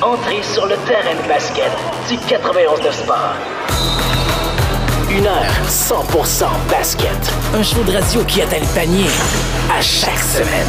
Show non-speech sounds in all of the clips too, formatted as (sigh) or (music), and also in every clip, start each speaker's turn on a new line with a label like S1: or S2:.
S1: Entrez sur le terrain de basket du 91 de Sport. Une heure 100% basket. Un show de radio qui atteint le panier à chaque semaine.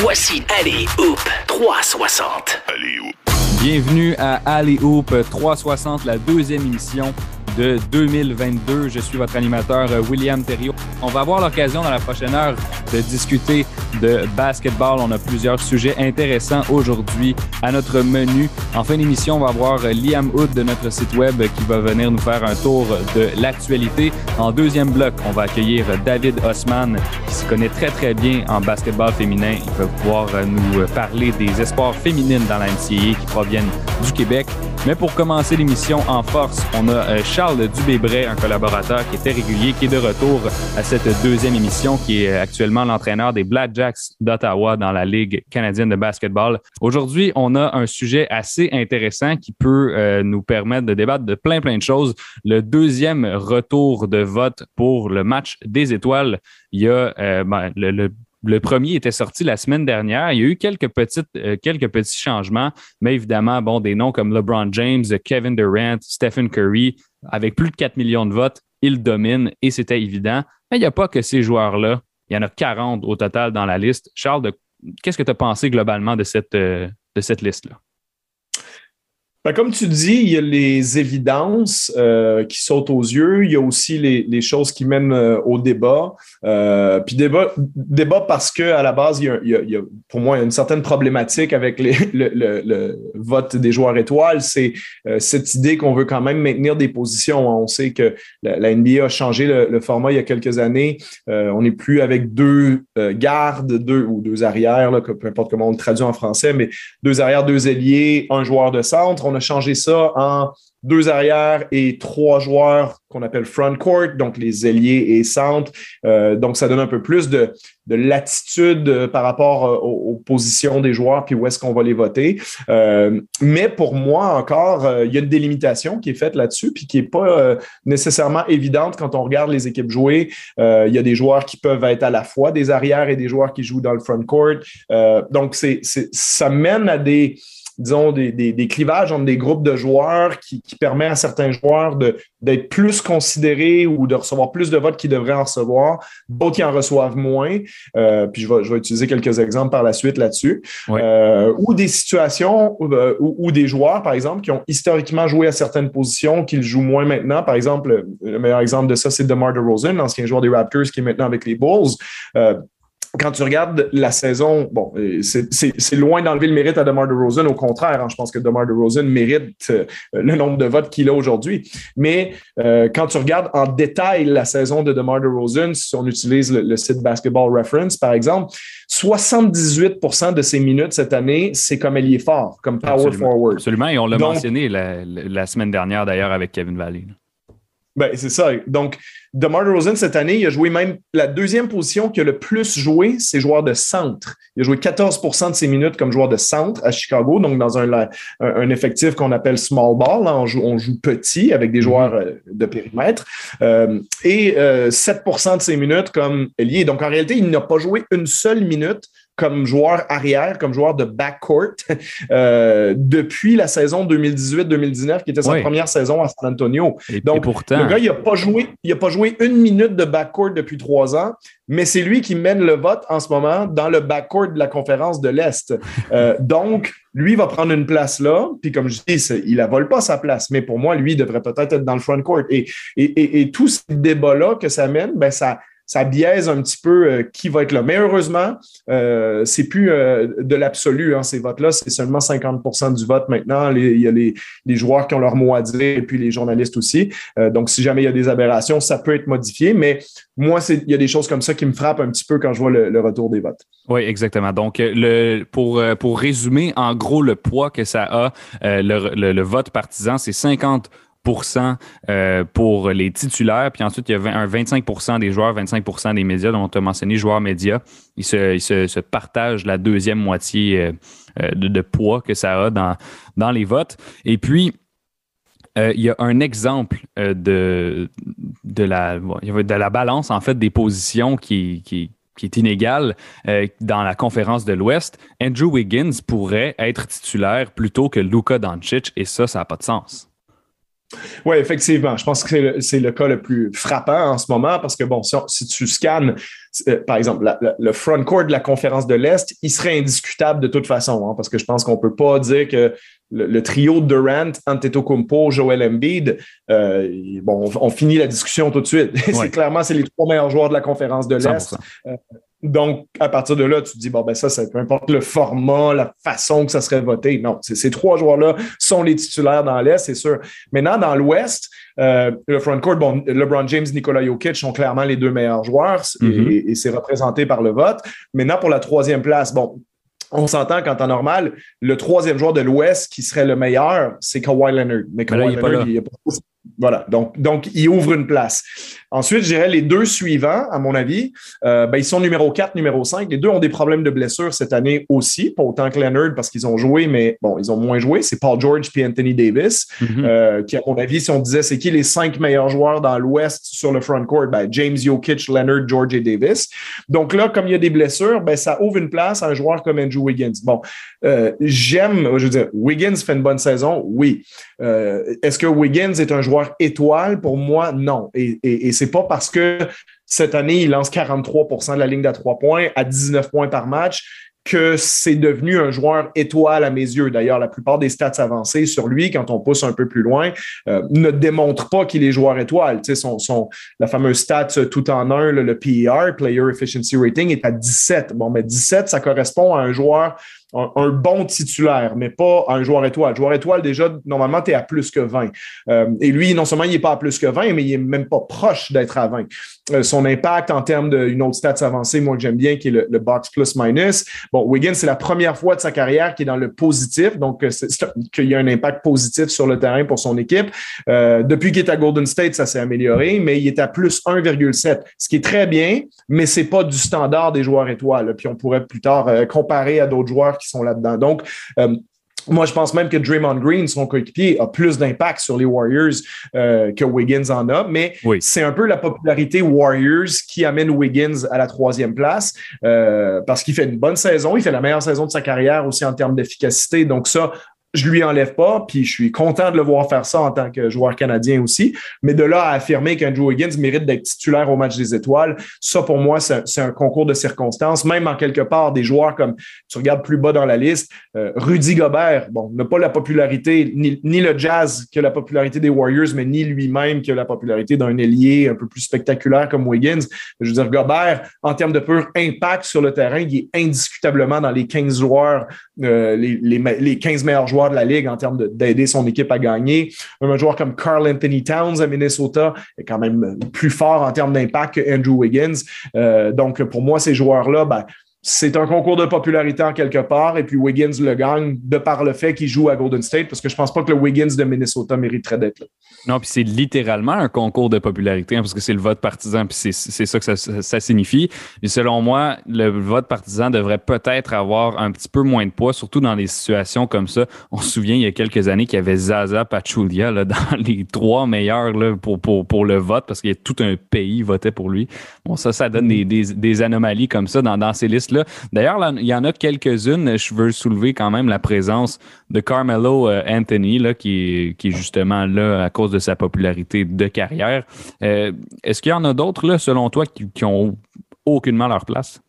S1: Voici Allez Hoop 360.
S2: Allez Hoop.
S3: Bienvenue à Alley Hoop 360, la deuxième émission de 2022. Je suis votre animateur euh, William Thériault. On va avoir l'occasion dans la prochaine heure de discuter de basketball. On a plusieurs sujets intéressants aujourd'hui à notre menu. En fin d'émission, on va avoir euh, Liam Hood de notre site web qui va venir nous faire un tour de l'actualité. En deuxième bloc, on va accueillir David Osman qui se connaît très très bien en basketball féminin. Il va pouvoir euh, nous parler des espoirs féminines dans la NCAA qui proviennent du Québec. Mais pour commencer l'émission en force, on a Charles Dubébret, un collaborateur qui était régulier, qui est de retour à cette deuxième émission, qui est actuellement l'entraîneur des Blackjacks d'Ottawa dans la Ligue canadienne de basketball. Aujourd'hui, on a un sujet assez intéressant qui peut euh, nous permettre de débattre de plein, plein de choses. Le deuxième retour de vote pour le match des étoiles. Il y a euh, ben, le le premier était sorti la semaine dernière. Il y a eu quelques, petites, euh, quelques petits changements, mais évidemment, bon, des noms comme LeBron James, Kevin Durant, Stephen Curry, avec plus de 4 millions de votes, ils dominent et c'était évident. Mais il n'y a pas que ces joueurs-là. Il y en a 40 au total dans la liste. Charles, qu'est-ce que tu as pensé globalement de cette, euh, de cette liste-là?
S4: Ben, comme tu dis, il y a les évidences euh, qui sautent aux yeux. Il y a aussi les, les choses qui mènent euh, au débat. Euh, puis débat, débat parce que à la base, il y, a, il, y a, pour moi, il y a une certaine problématique avec (laughs) le, le, le, vote des joueurs étoiles. C'est euh, cette idée qu'on veut quand même maintenir des positions. On sait que la, la NBA a changé le, format il y a quelques années. Euh, on n'est plus avec deux gardes, deux ou deux arrières, peu importe comment on le traduit en français, mais deux arrières, deux ailiers, un joueur de centre. On a changé ça en deux arrières et trois joueurs qu'on appelle front court, donc les ailiers et centres. Euh, donc, ça donne un peu plus de, de latitude euh, par rapport euh, aux, positions des joueurs, puis où est-ce qu'on va les voter. Mais pour moi, encore, il y a une délimitation qui est faite là-dessus, puis qui n'est pas nécessairement évidente quand on regarde les équipes jouer. il y a des joueurs qui peuvent être à la fois des arrières et des joueurs qui jouent dans le front court. donc, ça mène à des disons, des, des, des, clivages entre des groupes de joueurs qui, qui permet à certains joueurs d'être plus considérés ou de recevoir plus de votes qu'ils devraient en recevoir, d'autres qui en reçoivent moins. Euh, puis je vais, je vais utiliser quelques exemples par la suite là-dessus. Euh, ou des situations euh, où, des joueurs, par exemple, qui ont historiquement joué à certaines positions, qu'ils jouent moins maintenant. Par exemple, le meilleur exemple de ça, c'est DeMar DeRozan, l'ancien joueur des Raptors qui est maintenant avec les Bulls. Euh, quand tu regardes la saison, bon, euh, c'est loin d'enlever le mérite à DeMar DeRozan. Au contraire, hein, je pense que DeMar DeRozan mérite euh, le nombre de votes qu'il a aujourd'hui. Mais euh, quand tu regardes en détail la saison de DeMar DeRozan, si on utilise le, site Basketball Reference, par exemple, 78% de ses minutes cette année, c'est comme ailier fort, comme power forward.
S3: Absolument, et on l'a mentionné la, la, semaine dernière d'ailleurs avec Kevin Valley.
S4: Ben, c'est ça. Donc, DeMar DeRozan, cette année, il a joué même la deuxième position qui a le plus joué, c'est joueur de centre. Il a joué 14 de ses minutes comme joueur de centre à Chicago, donc dans un, un, effectif qu'on appelle small ball. on, joue, on joue petit avec des joueurs mm-hmm. euh, de périmètre. Euh, et euh, 7 de ses minutes comme ailier. Donc, en réalité, il n'a pas joué une seule minute comme joueur arrière, comme joueur de backcourt (laughs) euh, depuis la saison 2018-2019, qui était sa première saison à San Antonio. Donc, pourtant... le gars, il n'a pas joué, il a pas joué une minute de backcourt depuis trois ans, mais c'est lui qui mène le vote en ce moment dans le backcourt de la conférence de l'Est. Euh, (laughs) donc, lui va prendre une place là, puis comme je dis, il ne vole pas sa place, mais pour moi, lui, il devrait peut-être être dans le front court. Et, et, et, et tout ce débat-là que ça mène, ben ça ça biaise un petit peu euh, qui va être là. Mais heureusement, euh, c'est plus euh, de l'absolu, hein, ces votes-là. C'est seulement 50% du vote maintenant. il y a les, joueurs qui ont leur mot à dire et puis les journalistes aussi. Euh, donc, si jamais il y a des aberrations, ça peut être modifié. Mais moi, il y a des choses comme ça qui me frappent un petit peu quand je vois le, retour des votes.
S3: Oui, exactement. Donc, pour, pour résumer, en gros, le poids que ça a, le, le vote partisan, c'est 50 euh, pour les titulaires. Puis ensuite, il y a un 25% des joueurs, 25% des médias, dont tu as mentionné joueurs médias. Ils se, partagent la deuxième moitié euh, euh, de, poids que ça a dans, les votes. Et puis, il y a un exemple de, de, la, de la balance, en fait, des positions qui, qui, est inégal euh, dans la conférence de l'Ouest, Andrew Wiggins pourrait être titulaire plutôt que Luka Doncic, et ça, ça n'a pas de sens.
S4: Oui, effectivement. Je pense que c'est le, cas le plus frappant en ce moment parce que, bon, si, tu scannes, euh, par exemple, le front court de la conférence de l'Est, il serait indiscutable de toute façon hein, parce que je pense qu'on ne peut pas dire que le, trio de Durant, Antetokounmpo, Joel Embiid, euh, bon, on, finit la discussion tout de suite. (laughs) c'est clairement, c'est les trois meilleurs joueurs de la conférence de l'Est. Donc, à partir de là, tu te dis, bon, ben ça, ça peu importe le format, la façon que ça serait voté. Non, ces trois joueurs-là sont les titulaires dans l'Est, c'est sûr. Maintenant, dans l'Ouest, euh, le front court, bon, LeBron James, Nikola Jokic sont clairement les deux meilleurs joueurs mm-hmm. et, c'est représenté par le vote. Maintenant, pour la troisième place, bon, on s'entend qu'en temps normal, le troisième joueur de l'Ouest qui serait le meilleur, c'est Kawhi Leonard. Mais Kawhi Leonard, il, pas, voilà, donc, donc il ouvre une place. Ensuite, je dirais les deux suivants, à mon avis, euh, ben, ils sont numéro 4, numéro 5. Les deux ont des problèmes de blessure cette année aussi, pas autant que Leonard parce qu'ils ont joué, mais bon, ils ont moins joué. C'est Paul George puis Anthony Davis, mm-hmm. euh, qui, à mon avis, si on disait c'est qui les cinq meilleurs joueurs dans l'Ouest sur le front court, ben, James Jokic, Leonard, George et Davis. Donc là, comme il y a des blessures, ben, ça ouvre une place à un joueur comme Andrew Wiggins. Bon, euh, j'aime, je veux dire, Wiggins fait une bonne saison, oui. Est-ce que Wiggins est un joueur étoile, pour moi, non. Et, c'est pas parce que cette année, il lance 43% de la ligne d'à trois points à 19 points par match que c'est devenu un joueur étoile à mes yeux. D'ailleurs, la plupart des stats avancées sur lui, quand on pousse un peu plus loin, euh, ne démontrent pas qu'il est joueur étoile. Tu sais, son, son, la fameuse stat tout en un, le, le PER, Player Efficiency Rating, est à 17. Bon, mais 17, ça correspond à un joueur un, bon titulaire, mais pas un joueur étoile. Joueur étoile, déjà, normalement, tu es à plus que 20. Euh, et lui, non seulement il n'est pas à plus que 20, mais il n'est même pas proche d'être à 20. Euh, son impact en termes d'une autre stats avancée, moi que j'aime bien, qui est le, box plus minus. Bon, Wiggins, c'est la première fois de sa carrière qui est dans le positif, donc euh, qu'il y a un impact positif sur le terrain pour son équipe. depuis qu'il est à Golden State, ça s'est amélioré, mais il est à plus 1,7, ce qui est très bien, mais c'est pas du standard des joueurs étoiles. Puis on pourrait plus tard comparer à d'autres joueurs sont là-dedans. Donc, euh, moi, je pense même que Draymond Green, son coéquipier, a plus d'impact sur les Warriors euh, que Wiggins en a, mais c'est un peu la popularité Warriors qui amène Wiggins à la troisième place euh, parce qu'il fait une bonne saison, il fait la meilleure saison de sa carrière aussi en termes d'efficacité. Donc ça, je lui enlève pas, puis je suis content de le voir faire ça en tant que joueur canadien aussi. Mais de là à affirmer qu'Andrew Higgins mérite d'être titulaire au match des étoiles, ça pour moi, c'est un concours de circonstances. Même en quelque part, des joueurs comme tu regardes plus bas dans la liste, euh, Rudy Gobert, bon, n'a pas la popularité, ni, le jazz que la popularité des Warriors, mais ni lui-même que la popularité d'un ailier un peu plus spectaculaire comme Wiggins. Je veux dire, Gobert, en termes de pur impact sur le terrain, il est indiscutablement dans les 15 joueurs, euh, les, les 15 meilleurs joueurs de la Ligue en termes d'aider son équipe à gagner. Un joueur comme Carl Anthony Towns à Minnesota est quand même plus fort en termes d'impact que Andrew Wiggins. Euh, donc, pour moi, ces joueurs-là, ben, c'est un concours de popularité en quelque part, et puis Wiggins le gagne de par le fait qu'il joue à Golden State, parce que je pense pas que le Wiggins de Minnesota mériterait d'être là.
S3: Non, puis c'est littéralement un concours de popularité, hein, parce que c'est le vote partisan, puis c'est ça que ça, signifie. Et selon moi, le vote partisan devrait peut-être avoir un petit peu moins de poids, surtout dans des situations comme ça. On se souvient, il y a quelques années, qu'il y avait Zaza Pachulia là, (laughs) dans les trois meilleurs là, pour, pour, pour le vote, parce qu'il y a tout un pays votait pour lui. Bon, ça, ça donne des, des, des anomalies comme ça dans, dans ces listes D'ailleurs, il y en a quelques-unes. Je veux soulever quand même la présence de Carmelo euh, Anthony, là, qui, est justement là à cause de sa popularité de carrière. Euh, est-ce qu'il y en a d'autres, selon toi, qui, qui ont aucunement leur place?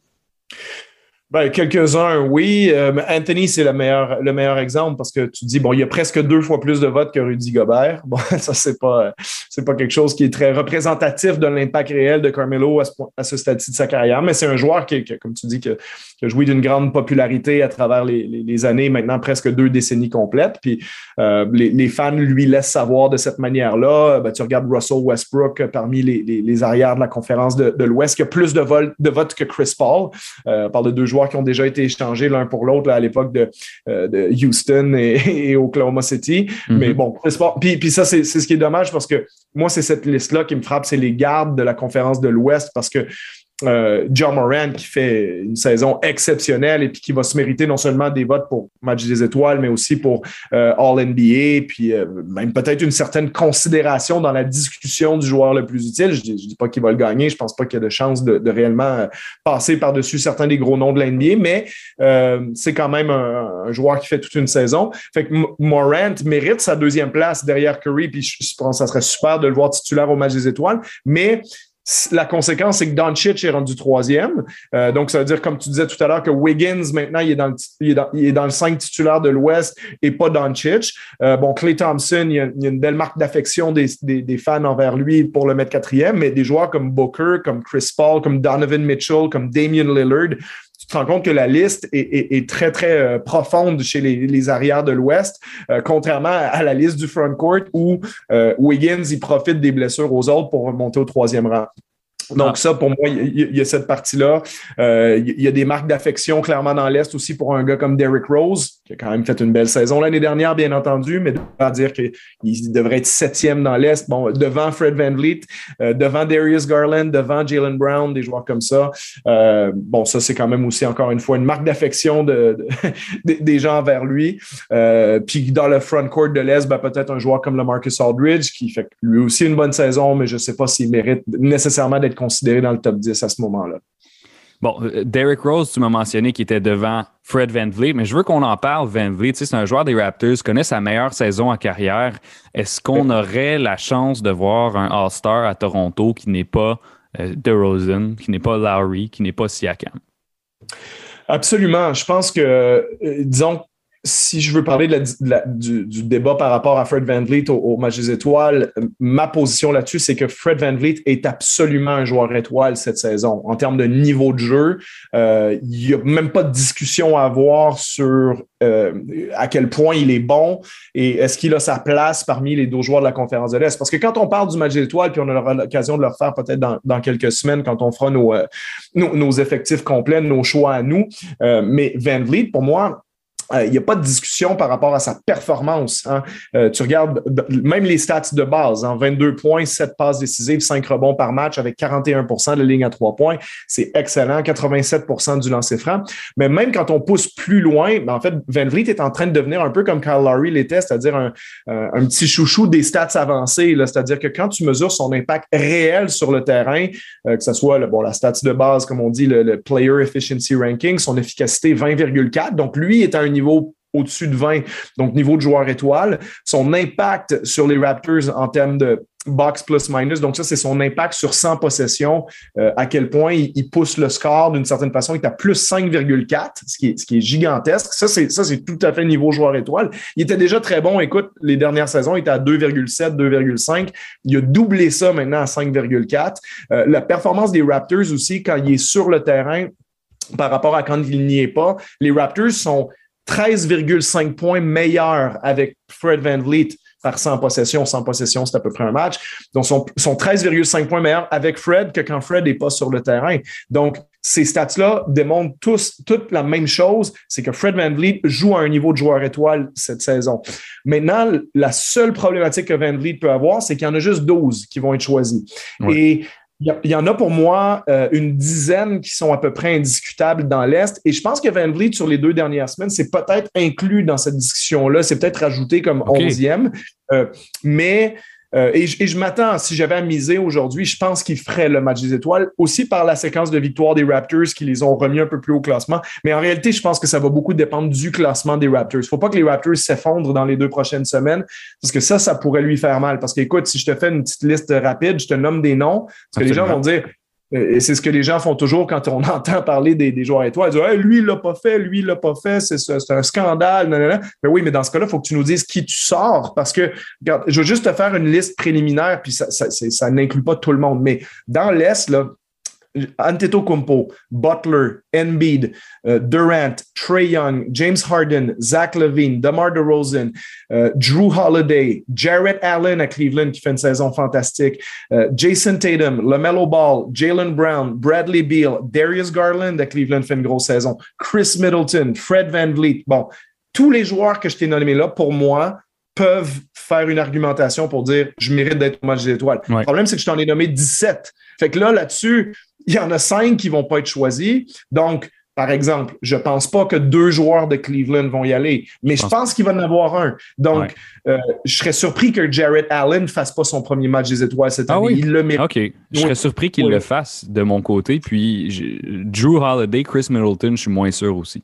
S4: Ben, quelques-uns, oui. Euh, Anthony, c'est le meilleur, le meilleur exemple parce que tu dis, bon, il y a presque deux fois plus de votes que Rudy Gobert. Bon, (laughs) ça, c'est pas, c'est pas quelque chose qui est très représentatif de l'impact réel de Carmelo à ce, à ce stade-ci de sa carrière, mais c'est un joueur qui, comme tu dis, qui, a joué d'une grande popularité à travers les, les, années, maintenant presque deux décennies complètes. Puis euh, les, les, fans lui laissent savoir de cette manière-là. Ben, tu regardes Russell Westbrook parmi les, arrières de la conférence de, de l'Ouest, qui a plus de, vol, de votes que Chris Paul. Euh, on parle de deux joueurs qui ont déjà été échangés l'un pour l'autre à l'époque de, euh, Houston (laughs) et, Oklahoma City. Mhm. Mais bon, puis, puis ça, c'est ce qui est dommage parce que moi, c'est cette liste-là qui me frappe, c'est les gardes de la conférence de l'Ouest parce que euh, John qui fait une saison exceptionnelle et qui va se mériter non seulement des votes pour match des étoiles, mais aussi pour euh, All NBA, puis euh, même peut-être une certaine considération dans la discussion du joueur le plus utile. Je dis, dis pas qu'il va le gagner, je pense pas qu'il y a de chance de, réellement passer par-dessus certains des gros noms de l'NBA, mais c'est quand même un, joueur qui fait toute une saison. Fait que Morant mérite sa deuxième place derrière Curry, puis je pense que ça serait super de le voir titulaire au match des étoiles, mais la conséquence, c'est que Doncic est rendu troisième. Euh, donc, ça veut dire, comme tu disais tout à l'heure, que Wiggins, maintenant, il est dans le, il est dans, il est dans le 5 titulaire de l'Ouest et pas Doncic. Euh, bon, Clay Thompson, il y, a, une belle marque d'affection des, des, des, fans envers lui pour le mettre quatrième, mais des joueurs comme Booker, comme Chris Paul, comme Donovan Mitchell, comme Damian Lillard, tu te rends compte que la liste est, très, très euh, profonde chez les, arrières de l'Ouest, euh, contrairement à, la liste du front court où euh, Wiggins, il profite des blessures aux autres pour remonter au troisième rang. Donc, ah. ça, pour moi, il y, a cette partie-là. Il y a des marques d'affection clairement dans l'Est aussi pour un gars comme Derrick Rose, qui a quand même fait une belle saison l'année dernière, bien entendu, mais de dire qu'il devrait être septième dans l'Est. Bon, devant Fred Van Vliet, euh, devant Darius Garland, devant Jalen Brown, des joueurs comme ça. Euh, bon, ça, c'est quand même aussi, encore une fois, une marque d'affection de, (laughs) des gens vers lui. puis dans le front court de l'Est, ben, peut-être un joueur comme le Marcus Aldridge, qui fait lui aussi une bonne saison, mais je ne sais pas s'il mérite nécessairement d'être considéré dans le top 10 à ce moment-là.
S3: Bon, euh, Derrick Rose, tu m'as mentionné qu'il était devant Fred Van Vliet, mais je veux qu'on en parle, Van Vliet. Tu sais, c'est un joueur des Raptors, connaît sa meilleure saison en carrière. Est-ce qu'on aurait la chance de voir un All-Star à Toronto qui n'est pas euh, DeRozan, qui n'est pas Lowry, qui n'est pas Siakam?
S4: Absolument. Je pense que, euh, disons, si je veux parler du, débat par rapport à Fred Van Vliet au, match des étoiles, ma position là-dessus, c'est que Fred Van Vliet est absolument un joueur étoile cette saison. En termes de niveau de jeu, euh, il n'y a même pas de discussion à avoir sur euh, à quel point il est bon et est-ce qu'il a sa place parmi les deux joueurs de la conférence de l'Est. Parce que quand on parle du match des étoiles, puis on aura l'occasion de le faire peut-être dans, quelques semaines quand on fera nos, euh, nos, effectifs complets, nos choix à nous. mais Van Vliet, pour moi, il euh, n'y a pas de discussion par rapport à sa performance. Hein. Euh, tu regardes même les stats de base, hein, 22 points, 7 passes décisives, 5 rebonds par match avec 41% de ligne à 3 points. C'est excellent, 87% du lancer franc. Mais même quand on pousse plus loin, ben, en fait, Van Vliet est en train de devenir un peu comme Kyle Lowry l'était, c'est-à-dire un, euh, petit chouchou des stats avancées. C'est-à-dire que quand tu mesures son impact réel sur le terrain, que ce soit la stats de base, comme on dit, le, le Player Efficiency Ranking, son efficacité 20,4. Donc, lui est à un niveau au-dessus de 20, donc niveau de joueur étoile. Son impact sur les Raptors en termes de box plus minus, donc ça, c'est son impact sur 100 possessions, euh, à quel point il, pousse le score d'une certaine façon. Il est à plus 5,4, ce qui est, ce qui est gigantesque. Ça, c'est, ça, c'est tout à fait niveau joueur étoile. Il était déjà très bon. Écoute, les dernières saisons, il était à 2,7, 2,5. Il a doublé ça maintenant à 5,4. Euh, la performance des Raptors aussi, quand il est sur le terrain, par rapport à quand il n'y est pas, les Raptors sont 13,5 points meilleurs avec Fred Van Vliet par 100 possessions. 100 possessions, c'est à peu près un match. Donc, sont, sont 13,5 points meilleurs avec Fred que quand Fred n'est pas sur le terrain. Donc, ces stats-là démontrent tous toute la même chose, c'est que Fred Van Vliet joue à un niveau de joueur étoile cette saison. Maintenant, la seule problématique que Van Vliet peut avoir, c'est qu'il y en a juste 12 qui vont être choisis. Et il y, en a pour moi euh, une dizaine qui sont à peu près indiscutables dans l'Est. Et je pense que Van Vliet, sur les deux dernières semaines, c'est peut-être inclus dans cette discussion-là. C'est peut-être rajouté comme onzième. Euh, mais euh, et, je, m'attends, si j'avais à miser aujourd'hui, je pense qu'il ferait le match des étoiles, aussi par la séquence de victoire des Raptors qui les ont remis un peu plus au classement. Mais en réalité, je pense que ça va beaucoup dépendre du classement des Raptors. Il ne faut pas que les Raptors s'effondrent dans les deux prochaines semaines, parce que ça, ça pourrait lui faire mal. Parce qu'écoute, si je te fais une petite liste rapide, je te nomme des noms, parce que les gens vont dire et c'est ce que les gens font toujours quand on (laughs) entend parler des, joueurs étoiles. Ils disent lui, il l'a pas fait, lui, il l'a pas fait, c'est un scandale. Mais oui, mais dans ce cas-là, il faut que tu nous dises qui tu sors parce que, regarde, je veux juste te faire une liste préliminaire, puis ça, ça, ça n'inclut pas tout le monde. Mais dans l'Est, là, Antetokounmpo, Butler, Embiid, uh, Durant, Trey Young, James Harden, Zach Levine, DeMar DeRozan, uh, Drew Holiday, Jarrett Allen à Cleveland qui fait une saison fantastique, uh, Jason Tatum, LaMelo Ball, Jalen Brown, Bradley Beal, Darius Garland à Cleveland fait une grosse saison, Chris Middleton, Fred Van Vliet. Bon, tous les joueurs que je t'ai nommés là, pour moi, peuvent faire une argumentation pour dire je mérite d'être au match des étoiles. Le problème, c'est que je t'en ai nommé 17. Fait que là, là-dessus, il y en a cinq qui vont pas être choisis. Donc, par exemple, je pense pas que deux joueurs de Cleveland vont y aller, mais je pense qu'il va en avoir un. Donc, euh, je serais surpris que Jarrett Allen fasse pas son premier match des étoiles cette ah année.
S3: Il le mérite. OK. Je serais surpris qu'il le fasse de mon côté. Puis, Drew Holiday, Chris Middleton, je suis moins sûr aussi.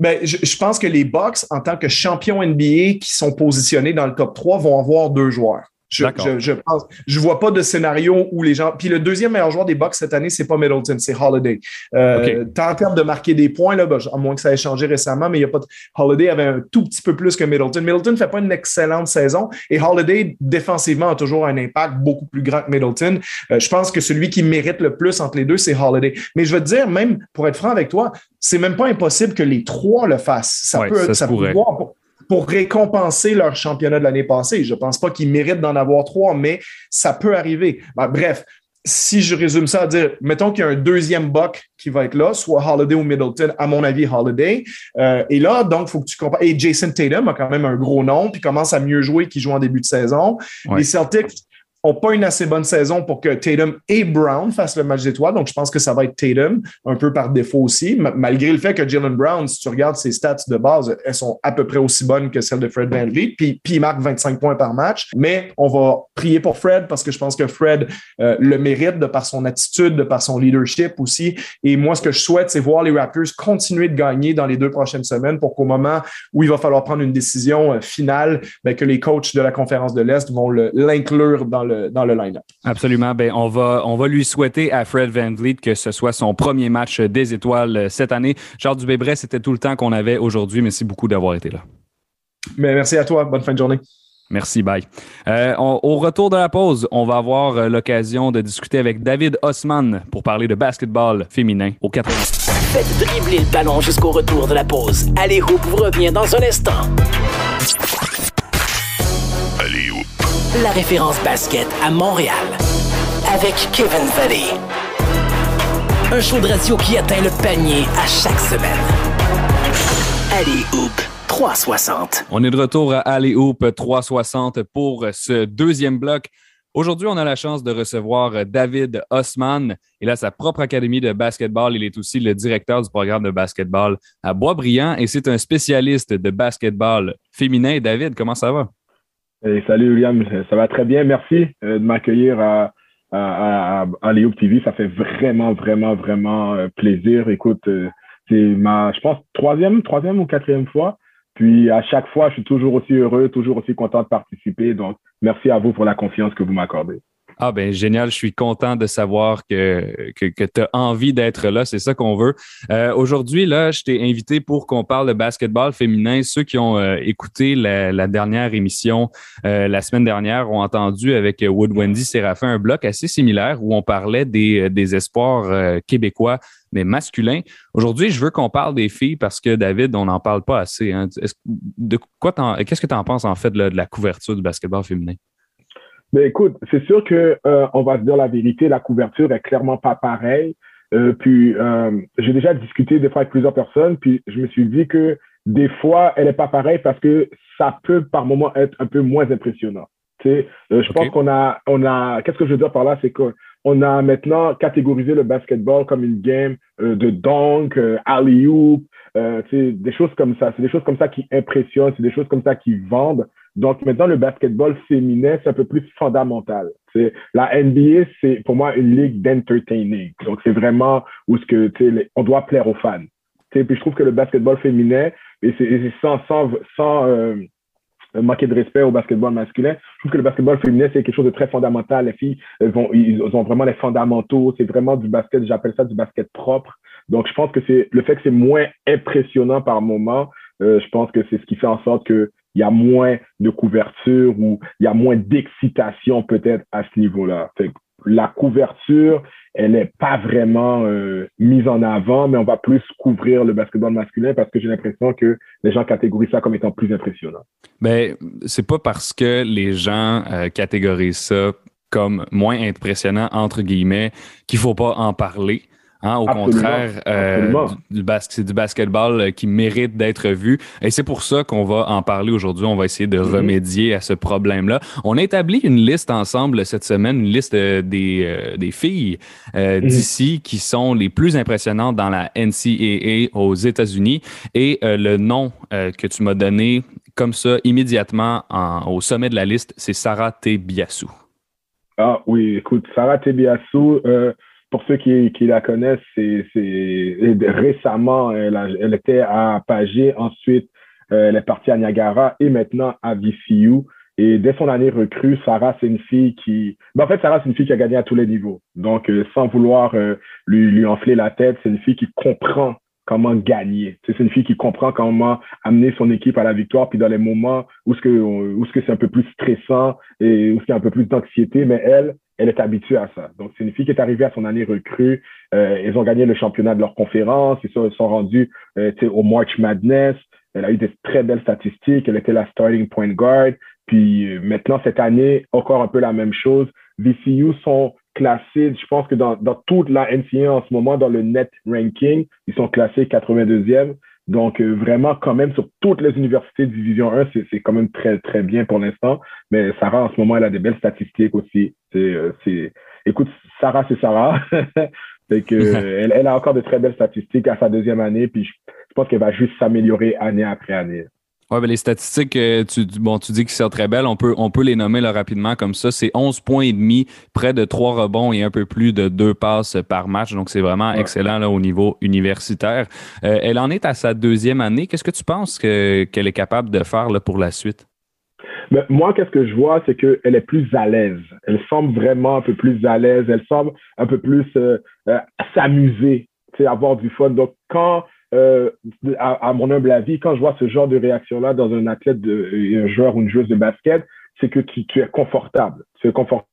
S4: Ben, je, je, pense que les Bucks, en tant que champions NBA qui sont positionnés dans le top 3, vont avoir deux joueurs. Je, je, je, pense, je vois pas de scénario où les gens. Puis le deuxième meilleur joueur des Bucks cette année, c'est pas Middleton, c'est Holiday. Euh, en termes de marquer des points, là, ben, à moins que ça ait changé récemment, mais il y a pas de... Holiday avait un tout petit peu plus que Middleton. Middleton fait pas une excellente saison et Holiday, défensivement, a toujours un impact beaucoup plus grand que Middleton. Euh, je pense que celui qui mérite le plus entre les deux, c'est Holiday. Mais je veux te dire, même pour être franc avec toi, c'est même pas impossible que les trois le fassent. Ça peut, ça, peut voir pour récompenser leur championnat de l'année passée. Je ne pense pas qu'ils méritent d'en avoir trois, mais ça peut arriver. Ben, bref, si je résume ça à dire, mettons qu'il y a un deuxième buck qui va être là, soit Holiday ou Middleton, à mon avis, Holiday. Euh, et là, donc, il faut que tu compares. Et Jason Tatum a quand même un gros nom, puis commence à mieux jouer qu'il joue en début de saison. Les Celtics, n'ont pas une assez bonne saison pour que Tatum et Brown fassent le match d'étoiles. Donc, je pense que ça va être Tatum, un peu par défaut aussi, malgré le fait que Jalen Brown, si tu regardes ses stats de base, elles sont à peu près aussi bonnes que celles de Fred Van puis, il marque 25 points par match. Mais on va prier pour Fred parce que je pense que Fred euh, le mérite de par son attitude, de par son leadership aussi. Et moi, ce que je souhaite, c'est voir les Raptors continuer de gagner dans les deux prochaines semaines pour qu'au moment où il va falloir prendre une décision euh, finale, ben, que les coachs de la conférence de l'Est vont l'inclure dans le dans le line-up.
S3: Absolument. Ben, on, va, on va lui souhaiter à Fred Van Vliet que ce soit son premier match des étoiles euh, cette année. Charles Dubébret, c'était tout le temps qu'on avait aujourd'hui. Merci beaucoup d'avoir été là.
S4: Mais merci à toi. Bonne fin de journée.
S3: Merci, bye. Euh, au retour de la pause, on va avoir euh, l'occasion de discuter avec David Osman pour parler de basketball féminin au 80.
S1: Faites dribbler le ballon jusqu'au retour de la pause. Allez, Hoop vous revient dans un instant. Allez, la référence basket à Montréal. Avec Kevin Valley. Un show de radio qui atteint le panier à chaque semaine. Allez Hoop 360.
S3: On est de retour à Alley Hoop 360 pour ce deuxième bloc. Aujourd'hui, on a la chance de recevoir David Osman. Il a sa propre académie de basketball. Il est aussi le directeur du programme de basketball à Boisbriand et c'est un spécialiste de basketball féminin. David, comment ça va?
S2: Salut William, ça va très bien. Merci euh, de m'accueillir à, à, à, TV. Ça fait vraiment, vraiment, vraiment euh, plaisir. Écoute, euh, c'est ma, je pense, troisième, troisième ou quatrième fois. Puis à chaque fois, je suis toujours aussi heureux, toujours aussi content de participer. Donc, merci à vous pour la confiance que vous m'accordez.
S3: Ah ben génial, je suis content de savoir que, que, tu as envie d'être là, c'est ça qu'on veut. Euh, aujourd'hui, là, je t'ai invité pour qu'on parle de basketball féminin. Ceux qui ont euh, écouté la, dernière émission euh, la semaine dernière ont entendu avec Wood Wendy Séraphin un bloc assez similaire où on parlait des, des espoirs québécois mais masculins. Aujourd'hui, je veux qu'on parle des filles parce que David, on n'en parle pas assez. Hein. De quoi qu'est-ce que tu en penses en fait de la couverture du basketball féminin?
S2: Mais écoute, c'est sûr que euh, on va se dire la vérité, la couverture est clairement pas pareille. Euh, puis euh, j'ai déjà discuté des fois avec plusieurs personnes, puis je me suis dit que des fois elle est pas pareille parce que ça peut par moment être un peu moins impressionnant. Tu sais, euh, je pense qu'on a, on a, qu'est-ce que je veux dire par là, c'est qu'on a maintenant catégorisé le basketball comme une game euh, de dunk, alley-oop, des choses comme ça. C'est des choses comme ça qui impressionnent, c'est des choses comme ça qui vendent. Donc maintenant, le basketball féminin, c'est un peu plus fondamental. C'est la NBA, c'est pour moi une ligue d'entertaining. Donc c'est vraiment où ce que on doit plaire aux fans. Puis je trouve que le basketball féminin, et c'est sans sans sans euh, manquer de respect au basketball masculin, je trouve que le basketball féminin c'est quelque chose de très fondamental. Les filles elles vont ils ont vraiment les fondamentaux. C'est vraiment du basket. J'appelle ça du basket propre. Donc je pense que c'est le fait que c'est moins impressionnant par moment. Euh, je pense que c'est ce qui fait en sorte que il y a moins de couverture ou il y a moins d'excitation peut-être à ce niveau-là. La couverture, elle n'est pas vraiment euh, mise en avant, mais on va plus couvrir le basketball masculin parce que j'ai l'impression que les gens catégorisent ça comme étant plus impressionnant.
S3: Ben, c'est pas parce que les gens euh, catégorisent ça comme moins impressionnant entre guillemets qu'il faut pas en parler. Hein, au contraire, euh, du, c'est du basketball euh, qui mérite d'être vu. Et c'est pour ça qu'on va en parler aujourd'hui. On va essayer de mm-hmm. remédier à ce problème-là. On a établi une liste ensemble cette semaine, une liste euh, des, des filles mm-hmm. d'ici qui sont les plus impressionnantes dans la NCAA aux États-Unis. Et le nom que tu m'as donné comme ça immédiatement au sommet de la liste, c'est Sarah Tebiassou.
S2: Ah oui, écoute, Sarah Tebiassou, pour ceux qui, qui la connaissent, c'est récemment, elle, elle, était à Pagé, ensuite euh, elle est partie à Niagara et maintenant à VCU. Et dès son année recrue, Sarah, c'est une fille qui... Ben, en fait, Sarah, c'est une fille qui a gagné à tous les niveaux. Donc, euh, sans vouloir euh, lui, lui enfler la tête, c'est une fille qui comprend comment gagner. C'est une fille qui comprend comment amener son équipe à la victoire. Puis dans les moments où ce que où ce que c'est un peu plus stressant et où il y a un peu plus d'anxiété, mais elle, elle est habituée à ça. Donc, c'est une fille qui est arrivée à son année recrue. Euh, ils ont gagné le championnat de leur conférence. Ils sont, sont rendus euh, au March Madness. Elle a eu des très belles statistiques. Elle était la starting point guard. Puis euh, maintenant, cette année, encore un peu la même chose. VCU sont classés, je pense que dans, dans toute la NCA en ce moment, dans le net ranking, ils sont classés 82e. Donc, euh, vraiment, quand même, sur toutes les universités de Division 1, c'est quand même très, très bien pour l'instant. Mais Sarah, en ce moment, elle a des belles statistiques aussi. Euh, écoute, Sarah, c'est Sarah. (laughs) fait que, elle, elle, a encore de très belles statistiques à sa deuxième année. Puis, je, je pense qu'elle va juste s'améliorer année après année.
S3: Oui, ben les statistiques, euh, tu, bon, tu dis qu'ils sont très belles. On peut, on peut les nommer là, rapidement comme ça. C'est 11 points et demi, près de 3 rebonds et un peu plus de 2 passes par match. Donc, c'est vraiment excellent là, au niveau universitaire. Euh, elle en est à sa deuxième année. Qu'est-ce que tu penses qu'elle est capable de faire là, pour la suite?
S2: Ben, moi, qu'est-ce que je vois, c'est qu'elle est plus à l'aise. Elle semble vraiment un peu plus à l'aise. Elle semble un peu plus euh, euh s'amuser, avoir du fun. Donc, quand euh, à, mon humble avis, quand je vois ce genre de réaction-là dans un athlète, de, un joueur ou une joueuse de basket, c'est que tu, tu, es confortable. Tu es confortable.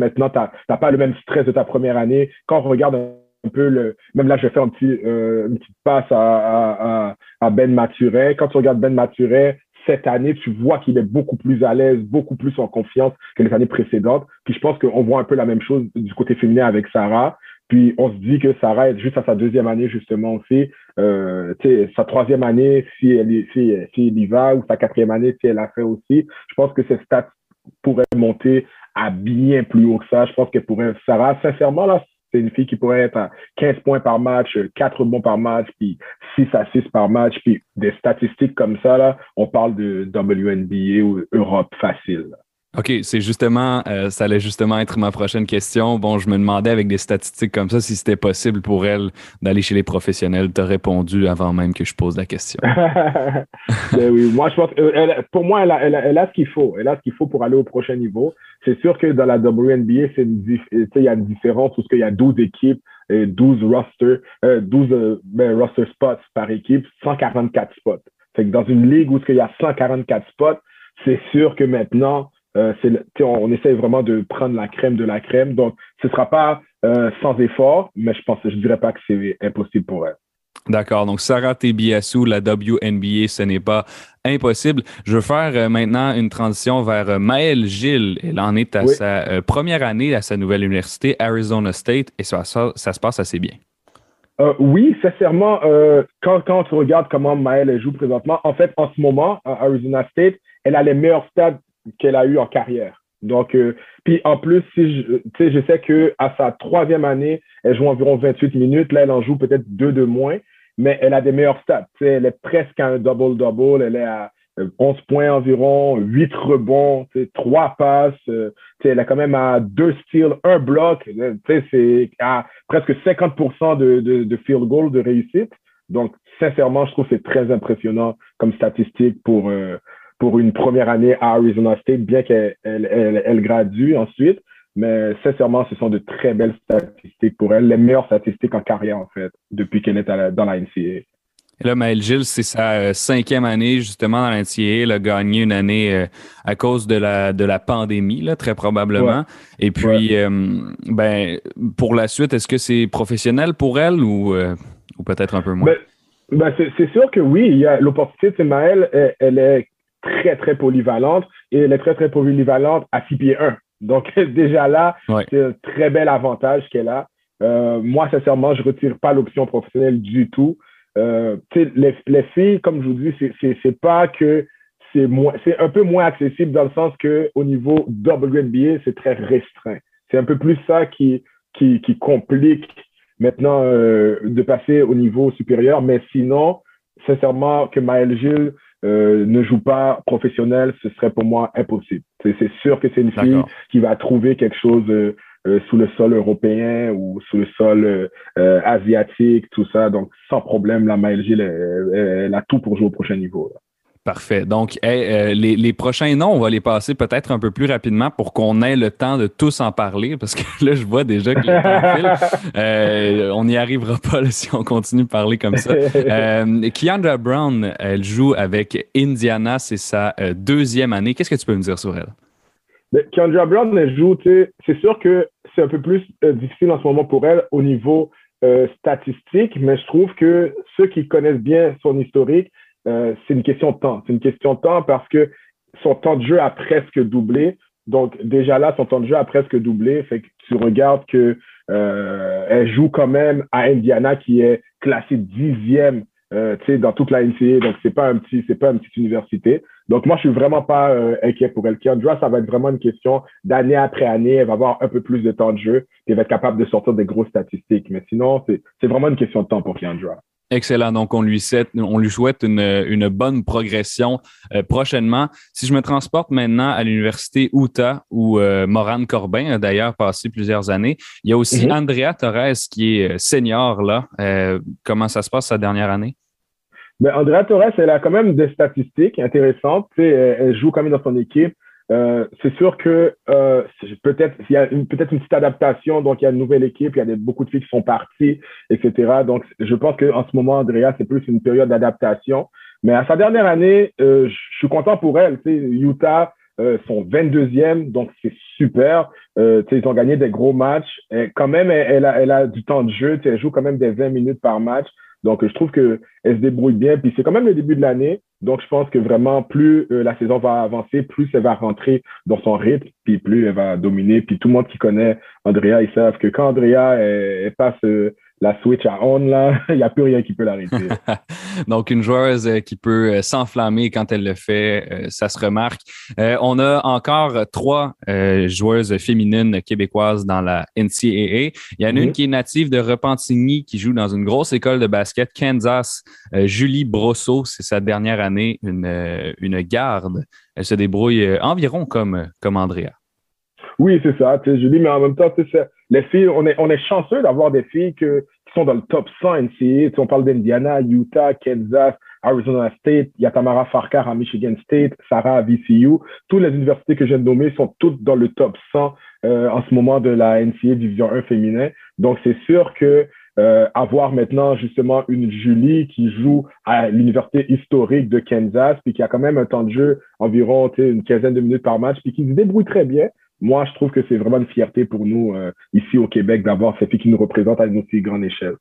S2: Maintenant, tu n'as pas le même stress de ta première année. Quand on regarde un peu le, même là, je vais faire un petit, euh, une petite passe à, à, à, Ben Maturet. Quand tu regardes Ben Maturet, cette année, tu vois qu'il est beaucoup plus à l'aise, beaucoup plus en confiance que les années précédentes. Puis je pense qu'on voit un peu la même chose du côté féminin avec Sarah. Puis on se dit que Sarah est juste à sa deuxième année justement aussi. Euh, sa troisième année, si elle, si, si elle y va, ou sa quatrième année, si elle a fait aussi. Je pense que ses stats pourraient monter à bien plus haut que ça. Je pense qu'elle pourrait, Sarah, sincèrement, là, c'est une fille qui pourrait être à 15 points par match, 4 bons par match, puis 6 à 6 par match, puis des statistiques comme ça, là, on parle de WNBA ou Europe facile.
S3: OK, c'est justement, euh, ça allait justement être ma prochaine question. Bon, je me demandais avec des statistiques comme ça si c'était possible pour elle d'aller chez les professionnels. Tu as répondu avant même que je pose la question. (laughs)
S2: ben oui, moi, je pense, euh, pour moi, elle a, elle, a, ce qu'il faut. Elle a ce qu'il faut pour aller au prochain niveau. C'est sûr que dans la WNBA, c'est il y a une différence parce qu'il y a 12 équipes, et 12 rosters, 12 euh, ben, roster spots par équipe, 144 spots. Fait que dans une ligue où il y a 144 spots, c'est sûr que maintenant, euh, on essaie vraiment de prendre la crème de la crème. Donc, ce ne sera pas euh, sans effort, mais je pense, je dirais pas que c'est impossible pour elle.
S3: D'accord. Donc, Sarah Tebiassou, la WNBA, ce n'est pas impossible. Je veux faire euh, maintenant une transition vers Maëlle Gilles. Elle en est à sa première année à sa nouvelle université, Arizona State, et ça, ça, se passe assez bien.
S2: oui, sincèrement, quand, quand tu regardes comment Maëlle joue présentement, en fait, en ce moment, à Arizona State, elle a les meilleurs stades qu'elle a eu en carrière. Donc, euh, puis en plus, si je, je sais que à sa troisième année, elle joue environ 28 minutes. Là, elle en joue peut-être deux de moins, mais elle a des meilleurs stats. elle est presque à un double-double. Elle est à 11 euh, points environ, 8 rebonds, trois passes. Euh, elle est quand même à deux steals, un bloc. C'est à presque 50% de, de, de field goal de réussite. Donc, sincèrement, je trouve que c'est très impressionnant comme statistique pour, pour une première année à Arizona State, bien qu'elle elle, elle, gradue ensuite. Mais sincèrement, ce sont de très belles statistiques pour elle, les meilleures statistiques en carrière, en fait, depuis qu'elle est dans la NCAA.
S3: Et là, Maëlle Gilles, c'est sa euh, cinquième année justement dans la NCAA. Elle a gagné une année euh, à cause de la, de la pandémie, là, très probablement. Et puis, euh, ben, pour la suite, est-ce que c'est professionnel pour elle ou, ou peut-être un peu moins?
S2: Ben, ben c'est sûr que oui, il y a l'opportunité. Maëlle, elle, elle est très, très polyvalente et elle est très, très polyvalente à 6 pieds 1. Donc, (laughs) déjà là, c'est un très bel avantage qu'elle a. Euh, moi, sincèrement, je retire pas l'option professionnelle du tout. Euh, les, les filles, comme je vous dis, c'est pas que c'est moins, c'est un peu moins accessible dans le sens que au niveau WNBA, c'est très restreint. C'est un peu plus ça qui, qui, qui complique maintenant euh, de passer au niveau supérieur. Mais sinon, sincèrement, que Maëlle Gilles euh, ne joue pas professionnel, ce serait pour moi impossible. C'est sûr que c'est une fille qui va trouver quelque chose euh, euh, sous le sol européen ou sous le sol euh, asiatique, tout ça. Donc, sans problème, la Maëlle Gilles, elle, a tout pour jouer au prochain niveau.
S3: Parfait. Donc, euh, les, prochains noms, on va les passer peut-être un peu plus rapidement pour qu'on ait le temps de tous en parler, parce que (laughs) là, je vois déjà que (laughs) euh, on n'y arrivera (laughs) pas si on continue de parler comme ça. Euh, Keandra Brown, elle joue avec Indiana, c'est sa deuxième année. Qu'est-ce que tu peux me dire sur elle?
S2: Mais Keandra Brown, elle joue, c'est sûr que c'est un peu plus difficile en ce moment pour elle au niveau statistique, mais je trouve que ceux qui connaissent bien son historique, euh, c'est une question de temps. C'est une question de temps parce que son temps de jeu a presque doublé. Donc, déjà là, son temps de jeu a presque doublé. Fait que tu regardes que euh, elle joue quand même à Indiana, qui est classée dixième euh, dans toute la NCAA. Donc, c'est pas un petit, c'est pas une petite université. Donc, moi, je suis vraiment pas euh, inquiet pour elle. Kendra, ça va être vraiment une question d'année après année. Elle va avoir un peu plus de temps de jeu et elle va être capable de sortir des grosses statistiques. Mais sinon, c'est vraiment une question de temps pour Kendra.
S3: Excellent. Donc, on lui, souhaite, on lui souhaite une, une bonne progression euh, prochainement. Si je me transporte maintenant à l'université Utah, où euh, Morane Corbin a d'ailleurs passé plusieurs années, il y a aussi mm-hmm. Andrea Torres qui est euh, senior là. comment ça se passe sa dernière année?
S2: Mais ben, Andrea Torres, elle a quand même des statistiques intéressantes. Elle joue quand même dans son équipe. Euh, c'est sûr que euh, peut-être il y a peut-être une petite adaptation, donc il y a une nouvelle équipe, il y a des, beaucoup de filles qui sont parties, etc. Donc je pense qu'en ce moment, Andrea, c'est plus une période d'adaptation. Mais à sa dernière année, euh, je suis content pour elle. Utah euh, sont 22e, donc c'est super. Euh, ils ont gagné des gros matchs. Et quand même, elle, elle, a, elle a du temps de jeu. Elle joue quand même des 20 minutes par match. Donc, je trouve qu'elle se débrouille bien. Puis, c'est quand même le début de l'année. Donc, je pense que vraiment, plus euh, la saison va avancer, plus elle va rentrer dans son rythme, puis plus elle va dominer. Puis, tout le monde qui connaît Andrea, ils savent que quand Andrea elle, passe euh, la switch à on, là, (laughs) il n'y a plus rien qui peut l'arrêter. (laughs)
S3: Donc, une joueuse euh, qui peut euh, s'enflammer quand elle le fait, euh, ça se remarque. on a encore trois joueuses féminines québécoises dans la NCAA. Il y en a une mhm. qui est native de Repentigny, qui joue dans une grosse école de basket, Kansas. Julie Brosseau, c'est sa dernière année, une, une garde. Elle se débrouille environ comme, comme Andrea.
S2: Oui, c'est ça, Julie, mais en même temps, les filles, on est, on est chanceux d'avoir des filles que, qui sont dans le top 100 NCAA. on parle d'Indiana, Utah, Kansas, Arizona State, il y Farcar à Michigan State, Sarah à VCU. Toutes les universités que je viens de nommer sont toutes dans le top 100 euh, en ce moment de la NCAA Division 1 féminin. Donc, c'est sûr que euh, avoir maintenant justement une Julie qui joue à l'université historique de Kansas, puis qui a quand même un temps de jeu environ une quinzaine de minutes par match, puis qui se débrouille très bien moi, je trouve que c'est vraiment une fierté pour nous euh, ici au Québec d'avoir cette fille qui nous représente à une aussi grande échelle.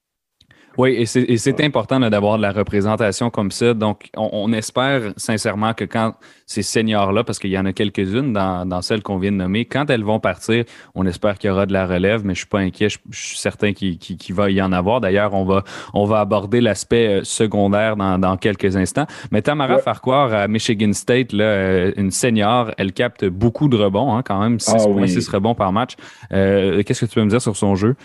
S3: Oui, et c'est important d'avoir de la représentation comme ça. Donc, on, espère sincèrement que quand ces seniors-là, parce qu'il y en a quelques-unes dans, dans, celles qu'on vient de nommer, quand elles vont partir, on espère qu'il y aura de la relève, mais je suis pas inquiet. Je, suis certain qu'il va y en avoir. D'ailleurs, on va, on va aborder l'aspect euh, secondaire dans, dans, quelques instants. Mais Tamara Farquhar à Michigan State, là, euh, une senior, elle capte beaucoup de rebonds, hein, quand même, 6 ah, 6 rebonds par match. Euh, Qu'est-ce que tu peux me dire sur son jeu?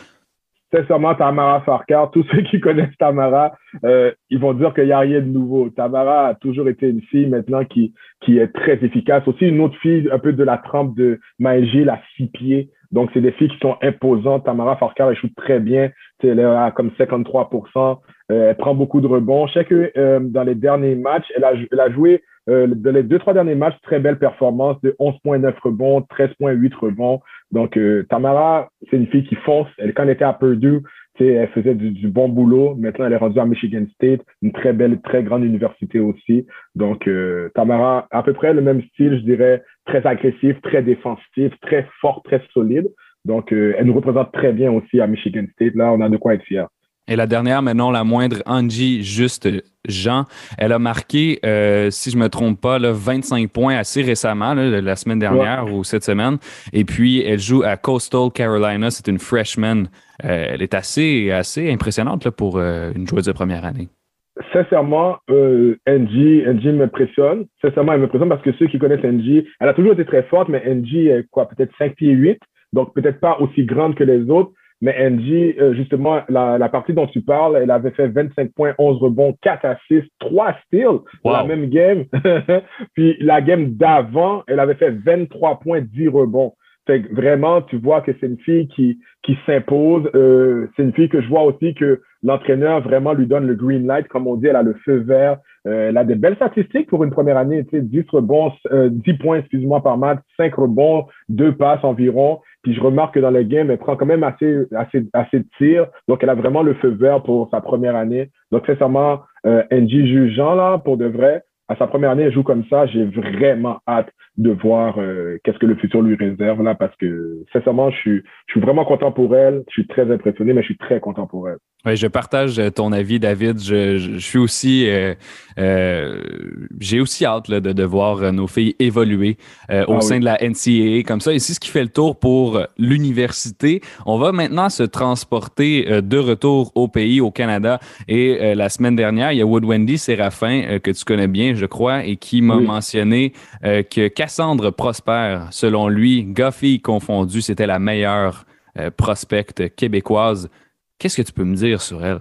S2: Sincèrement, Tamara Farcar, tous (laughs) ceux qui connaissent Tamara, euh, ils vont dire qu'il n'y a rien de nouveau. Tamara a toujours été une fille maintenant qui, qui est très efficace. Aussi une autre fille un peu de la trempe de Maëgé, la six pieds. Donc, c'est des filles qui sont imposantes. Tamara Farcar, elle joue très bien. Elle a comme 53%. Euh, elle prend beaucoup de rebonds. Je sais que euh, dans les derniers matchs, elle a, elle a joué euh, dans les deux, trois derniers matchs, très belle performance de 11.9 rebonds, 13.8 rebonds. Donc, euh, Tamara, c'est une fille qui fonce. Elle, quand elle était à Purdue, elle faisait du, bon boulot. Maintenant, elle est rendue à Michigan State, une très belle, très grande université aussi. Donc, euh, Tamara, à peu près le même style, je dirais, très agressif, très défensif, très fort, très solide. Donc, euh, elle nous représente très bien aussi à Michigan State. Là, on a de quoi être fiers.
S3: Et la dernière, mais non la moindre, Angie Juste Jean. Elle a marqué, euh, si je me trompe pas, là, 25 points assez récemment, la semaine dernière ou cette semaine. Et puis, elle joue à Coastal Carolina. C'est une freshman. Euh, elle est assez, assez impressionnante là, pour euh, une joueuse de première année.
S2: Sincèrement, Angie, Angie m'impressionne. Sincèrement, elle m'impressionne parce que ceux qui connaissent Angie, elle a toujours été très forte, mais Angie est quoi, peut-être 5 pieds 8, donc peut-être pas aussi grande que les autres. Mais Angie, euh, justement, la, la, partie dont tu parles, elle avait fait 25 points, 11 rebonds, 4 assists, 3 steals dans la même game. (laughs) Puis la game d'avant, elle avait fait 23 points, 10 rebonds. Fait que vraiment, tu vois que c'est une fille qui, qui s'impose. Euh, c'est une fille que je vois aussi que l'entraîneur vraiment lui donne le green light, comme on dit, elle a le feu vert. Euh, elle a des belles statistiques pour une première année, tu sais, 10 rebonds, 10 points, excuse-moi, par match, 5 rebonds, 2 passes environ. Puis je remarque que dans le game, elle prend quand même assez, assez, assez de tirs. Donc, elle a vraiment le feu vert pour sa première année. Donc, sincèrement, euh, Angie jugeant là, pour de vrai, à sa première année, elle joue comme ça. J'ai vraiment hâte de voir euh, qu'est-ce que le futur lui réserve là, parce que sincèrement, je suis, je suis vraiment content pour elle. Je suis très impressionné, mais je suis très content pour elle.
S3: Oui, je partage euh, ton avis, David. Je, je, suis aussi, euh, euh, j'ai aussi hâte là, de, de, voir nos filles évoluer euh, au ah sein de la NCAA comme ça. Et c'est ce qui fait le tour pour l'université. On va maintenant se transporter de retour au pays, au Canada. Et la semaine dernière, il y a Wood Wendy Séraphin que tu connais bien, je crois, et qui m'a mentionné que Cassandre Prosper, selon lui, Goffy confondu, c'était la meilleure prospecte québécoise. Qu'est-ce que tu peux me dire sur elle?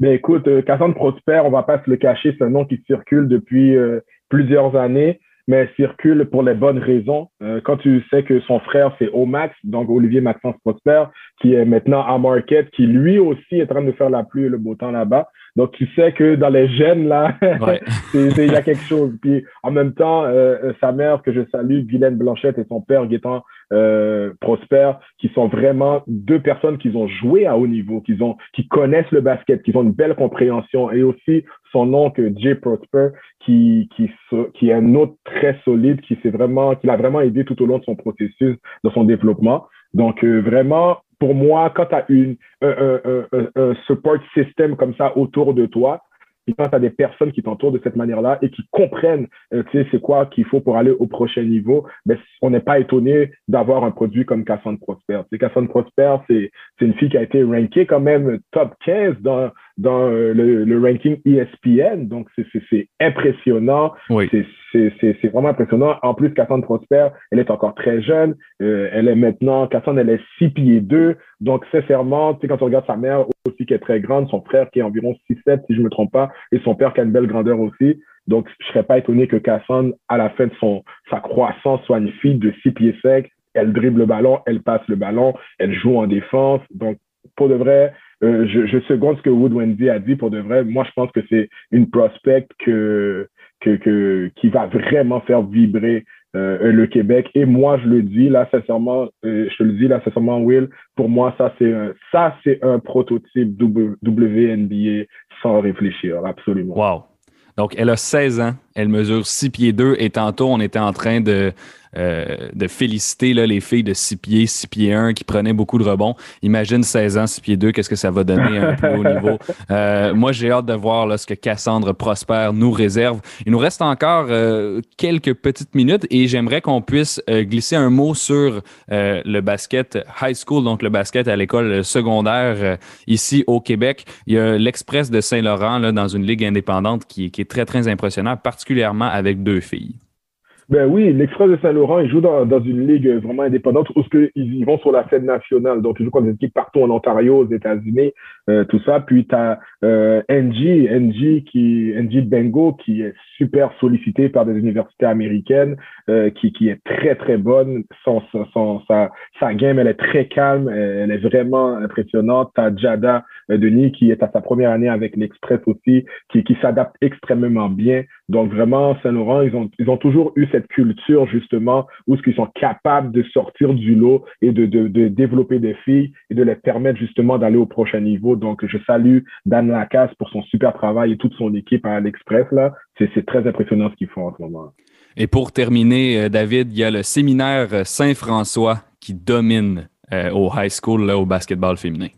S2: Ben écoute, euh, Cassandre Prosper, on va pas se le cacher, c'est un nom qui circule depuis euh, plusieurs années, mais circule pour les bonnes raisons. Euh, quand tu sais que son frère, c'est Omax, donc Olivier Maxence Prosper, qui est maintenant à Market, qui lui aussi est en train de faire la pluie et le beau temps là-bas. Donc, tu sais que dans les gènes, là, (laughs) il y a quelque chose. Puis, en même temps, euh, sa mère, que je salue, Guylaine Blanchette, et son père, Gaétan euh, Prosper, qui sont vraiment deux personnes qui ont joué à haut niveau, qui, ont, qui connaissent le basket, qui ont une belle compréhension. Et aussi, son oncle, Jay Prosper, qui, qui, qui est un autre très solide, qui s'est vraiment, qui l'a vraiment aidé tout au long de son processus, de son développement. Donc, euh, vraiment, pour moi, quand tu as une, un, un, un, un, support system comme ça autour de toi, et quand tu as des personnes qui t'entourent de cette manière-là et qui comprennent, euh, tu sais, c'est quoi qu'il faut pour aller au prochain niveau, ben, on n'est pas étonné d'avoir un produit comme Cassandre Prosper. C'est Cassandre Prosper, c'est une fille qui a été rankée quand même top 15 dans, dans euh, le, le, ranking ESPN. Donc, c'est impressionnant.
S3: Oui.
S2: C'est vraiment impressionnant. En plus, Cassandre Prosper, elle est encore très jeune. Euh, elle est maintenant, Cassandre, elle est 6 pieds 2. Donc, sincèrement, tu sais, quand on regarde sa mère aussi qui est très grande, son frère qui est environ 6-7, si je me trompe pas, et son père qui a une belle grandeur aussi. Donc, je serais pas étonné que Cassandre, à la fin de son, sa croissance, soit une fille de 6 pieds 5. Elle dribble le ballon, elle passe le ballon, elle joue en défense. Donc, pour de vrai, euh, je, je seconde ce que Wood Wendy a dit pour de vrai. Moi, je pense que c'est une prospect que, que, que, qui va vraiment faire vibrer euh, le Québec. Et moi, je le dis là, sincèrement, euh, je te le dis là, sincèrement, Will, pour moi, ça, c'est un, ça, c'est un prototype WNBA sans réfléchir, absolument.
S3: Wow. Donc, elle a 16 ans, elle mesure 6 pieds 2 et tantôt, on était en train de, euh, de féliciter là, les filles de 6 pieds, 6 pieds 1 qui prenaient beaucoup de rebonds. Imagine 16 ans, 6 pieds 2, qu'est-ce que ça va donner à un (laughs) plus haut niveau? Euh, moi, j'ai hâte de voir là, ce que Cassandre Prosper nous réserve. Il nous reste encore euh, quelques petites minutes et j'aimerais qu'on puisse euh, glisser un mot sur euh, le basket high school, donc le basket à l'école secondaire ici au Québec. Il y a l'Express de Saint-Laurent dans une ligue indépendante qui, qui est très, très impressionnante, particulièrement avec deux filles.
S2: Ben oui, l'Express de Saint-Laurent, ils jouent dans, dans, une ligue vraiment indépendante où ils, ils vont sur la scène nationale. Donc, ils jouent contre des équipes partout en Ontario, aux États-Unis, euh, tout ça. Puis, tu as euh, NG, NG, qui, NG Bengo, qui est super sollicité par des universités américaines, euh, qui, qui est très, très bonne. Son, son, sa, sa game, elle est très calme, elle est vraiment impressionnante. Tu as Jada Denis, qui est à sa première année avec l'Express aussi, qui, qui s'adapte extrêmement bien. Donc, vraiment, Saint-Laurent, ils ont, ils ont toujours eu cette culture justement où ils sont capables de sortir du lot et de, de, de, développer des filles et de les permettre justement d'aller au prochain niveau. Donc, je salue Dan Lacasse pour son super travail et toute son équipe à l'Express. là. C'est très impressionnant ce qu'ils font en ce moment.
S3: Et pour terminer, euh, David, il y a le séminaire Saint-François qui domine euh, au high school là, au basketball féminin.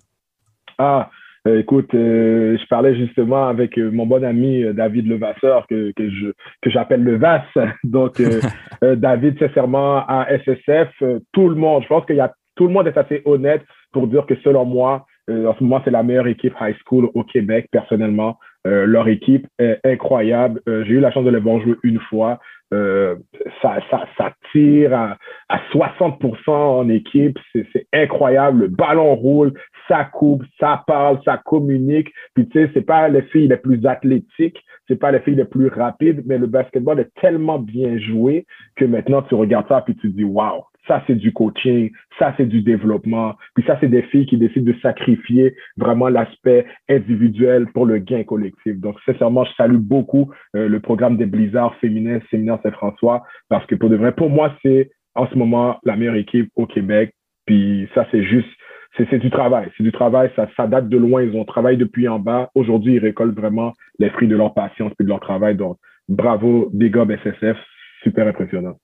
S2: Ah, écoute, je parlais justement avec mon bon ami David Levasseur, que, que je que j'appelle Levas. (laughs) Donc, (laughs) David, sincèrement, à SSF, tout le monde, je pense qu'il y a tout le monde est assez honnête pour dire que selon moi, en ce moment, c'est la meilleure équipe high school au Québec, personnellement. Euh, leur équipe est incroyable. Euh, j'ai eu la chance de les voir jouer une fois. Euh, ça, ça, ça tire à, à 60% en équipe. C'est incroyable. Le ballon roule, ça coupe, ça parle, ça communique. Puis tu sais, c'est pas les filles les plus athlétiques, c'est pas les filles les plus rapides, mais le basketball est tellement bien joué que maintenant tu regardes ça puis tu dis waouh, ça, c'est du coaching, ça, c'est du développement. Puis ça, c'est des filles qui décident de sacrifier vraiment l'aspect individuel pour le gain collectif. Donc, sincèrement, je salue beaucoup euh, le programme des Blizzards féminins, Séminaire Saint-François, parce que pour de vrai, pour moi, c'est en ce moment la meilleure équipe au Québec. Puis ça, c'est juste, c'est du travail. C'est du travail, ça, ça date de loin. Ils ont travaillé depuis en bas. Aujourd'hui, ils récoltent vraiment les fruits de leur patience et de leur travail. Donc, bravo, big up SSF, super impressionnant.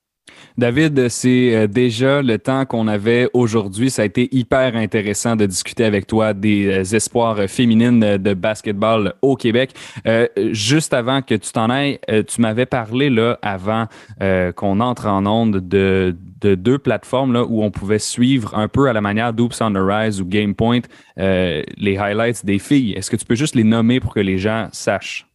S3: David, c'est euh, déjà le temps qu'on avait aujourd'hui. Ça a été hyper intéressant de discuter avec toi des euh, espoirs féminines de basketball au Québec. Euh, juste avant que tu t'en ailles, tu m'avais parlé là avant qu'on entre en onde de, deux plateformes là, où on pouvait suivre un peu à la manière d'Oops on the Rise ou Game Point les highlights des filles. Est-ce que tu peux juste les nommer pour que les gens sachent?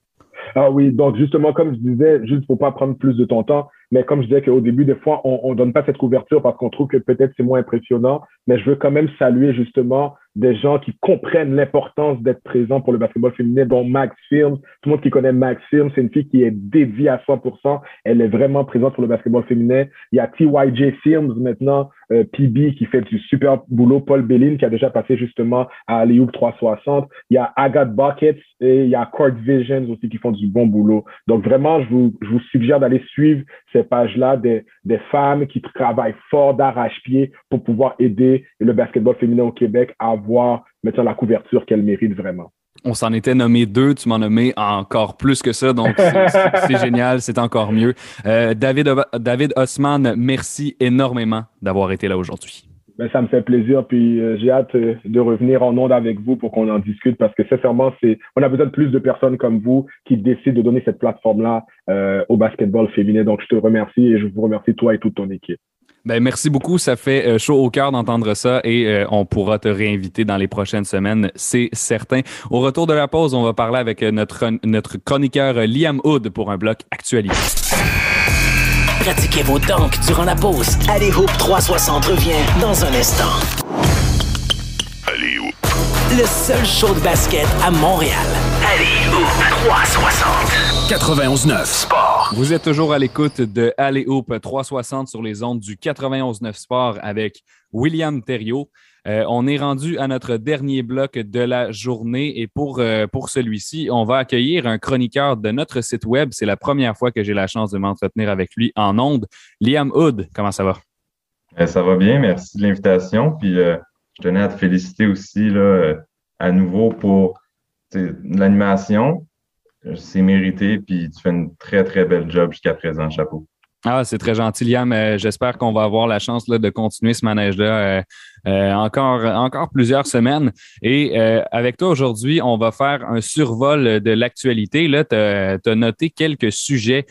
S2: Ah oui, donc justement, comme je disais, juste pour pas prendre plus de ton temps, mais comme je disais qu'au début, des fois, on ne donne pas cette couverture parce qu'on trouve que peut-être c'est moins impressionnant. Mais je veux quand même saluer justement des gens qui comprennent l'importance d'être présent pour le basketball féminin, dont Max Films. Tout le monde qui connaît Max Films, c'est une fille qui est dédiée à 100%. Elle est vraiment présente pour le basketball féminin. Il y a TYJ Films maintenant, euh, PB qui fait du super boulot. Paul Bellin qui a déjà passé justement à Alioup 360. Il y a Agathe Buckets et il y a Court Visions aussi qui font du bon boulot. Donc vraiment, je vous, je vous suggère d'aller suivre ces pages-là des femmes qui travaillent fort d'arrache-pied pour pouvoir aider le basketball féminin au Québec à avoir maintenant la couverture qu'elle mérite vraiment.
S3: On s'en était nommé deux, tu m'en nommé encore plus que ça, donc c'est génial, c'est encore mieux. Euh, David, David merci énormément d'avoir été là aujourd'hui.
S2: Ben, ça me fait plaisir, puis euh, j'ai hâte euh, de revenir en onde avec vous pour qu'on en discute parce que sincèrement, c'est on a besoin de plus de personnes comme vous qui décident de donner cette plateforme-là au basketball féminin. Donc, je te remercie et je vous remercie toi et toute ton équipe.
S3: Ben, merci beaucoup. Ça fait euh, chaud au cœur d'entendre ça et euh, on pourra te réinviter dans les prochaines semaines, c'est certain. Au retour de la pause, on va parler avec euh, notre, notre chroniqueur Liam Hood pour un bloc actualité.
S1: Pratiquez vos dunks durant la pause. Allez Hoop 360 revient dans un instant. Allez Hoop. Le seul show de basket à Montréal. Allez Hoop 360. 91.9 Sport.
S3: Vous êtes toujours à l'écoute de Alley Hoop 360 sur les ondes du 91.9 Sport avec William Thériault. Euh, on est rendu à notre dernier bloc de la journée et pour, euh, pour celui-ci, on va accueillir un chroniqueur de notre site web. C'est la première fois que j'ai la chance de m'entretenir avec lui en ondes. Liam Hood, comment ça va?
S5: Euh, ça va bien, merci de l'invitation. Puis je tenais à te féliciter aussi là, à nouveau pour l'animation c'est mérité, puis tu fais une très, très belle job jusqu'à présent. Chapeau.
S3: Ah, c'est très gentil, Liam. Euh, j'espère qu'on va avoir la chance là, de continuer ce manège-là euh, euh, encore, encore plusieurs semaines. Et avec toi aujourd'hui, on va faire un survol de l'actualité. Tu as, noté quelques sujets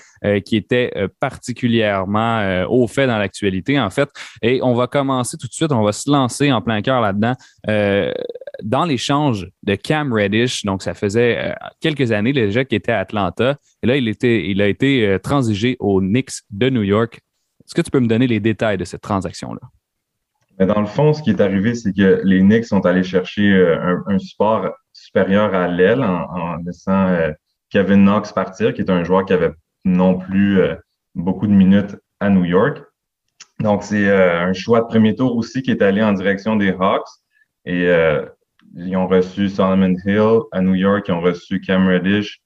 S3: qui étaient particulièrement au fait dans l'actualité, en fait. Et on va commencer tout de suite, on va se lancer en plein cœur là-dedans dans l'échange de Cam Reddish, donc ça faisait euh, quelques années déjà qu'il était à Atlanta, et là, il, était, il a été euh, transigé aux Knicks de New York. Est-ce que tu peux me donner les détails de cette transaction-là?
S5: Dans le fond, ce qui est arrivé, c'est que les Knicks sont allés chercher euh, un, support supérieur à l'aile en, laissant Kevin Knox partir, qui est un joueur qui avait non plus beaucoup de minutes à New York. Donc, c'est un choix de premier tour aussi qui est allé en direction des Hawks. Et ils ont reçu Solomon Hill à New York, ils ont reçu Cam Reddish.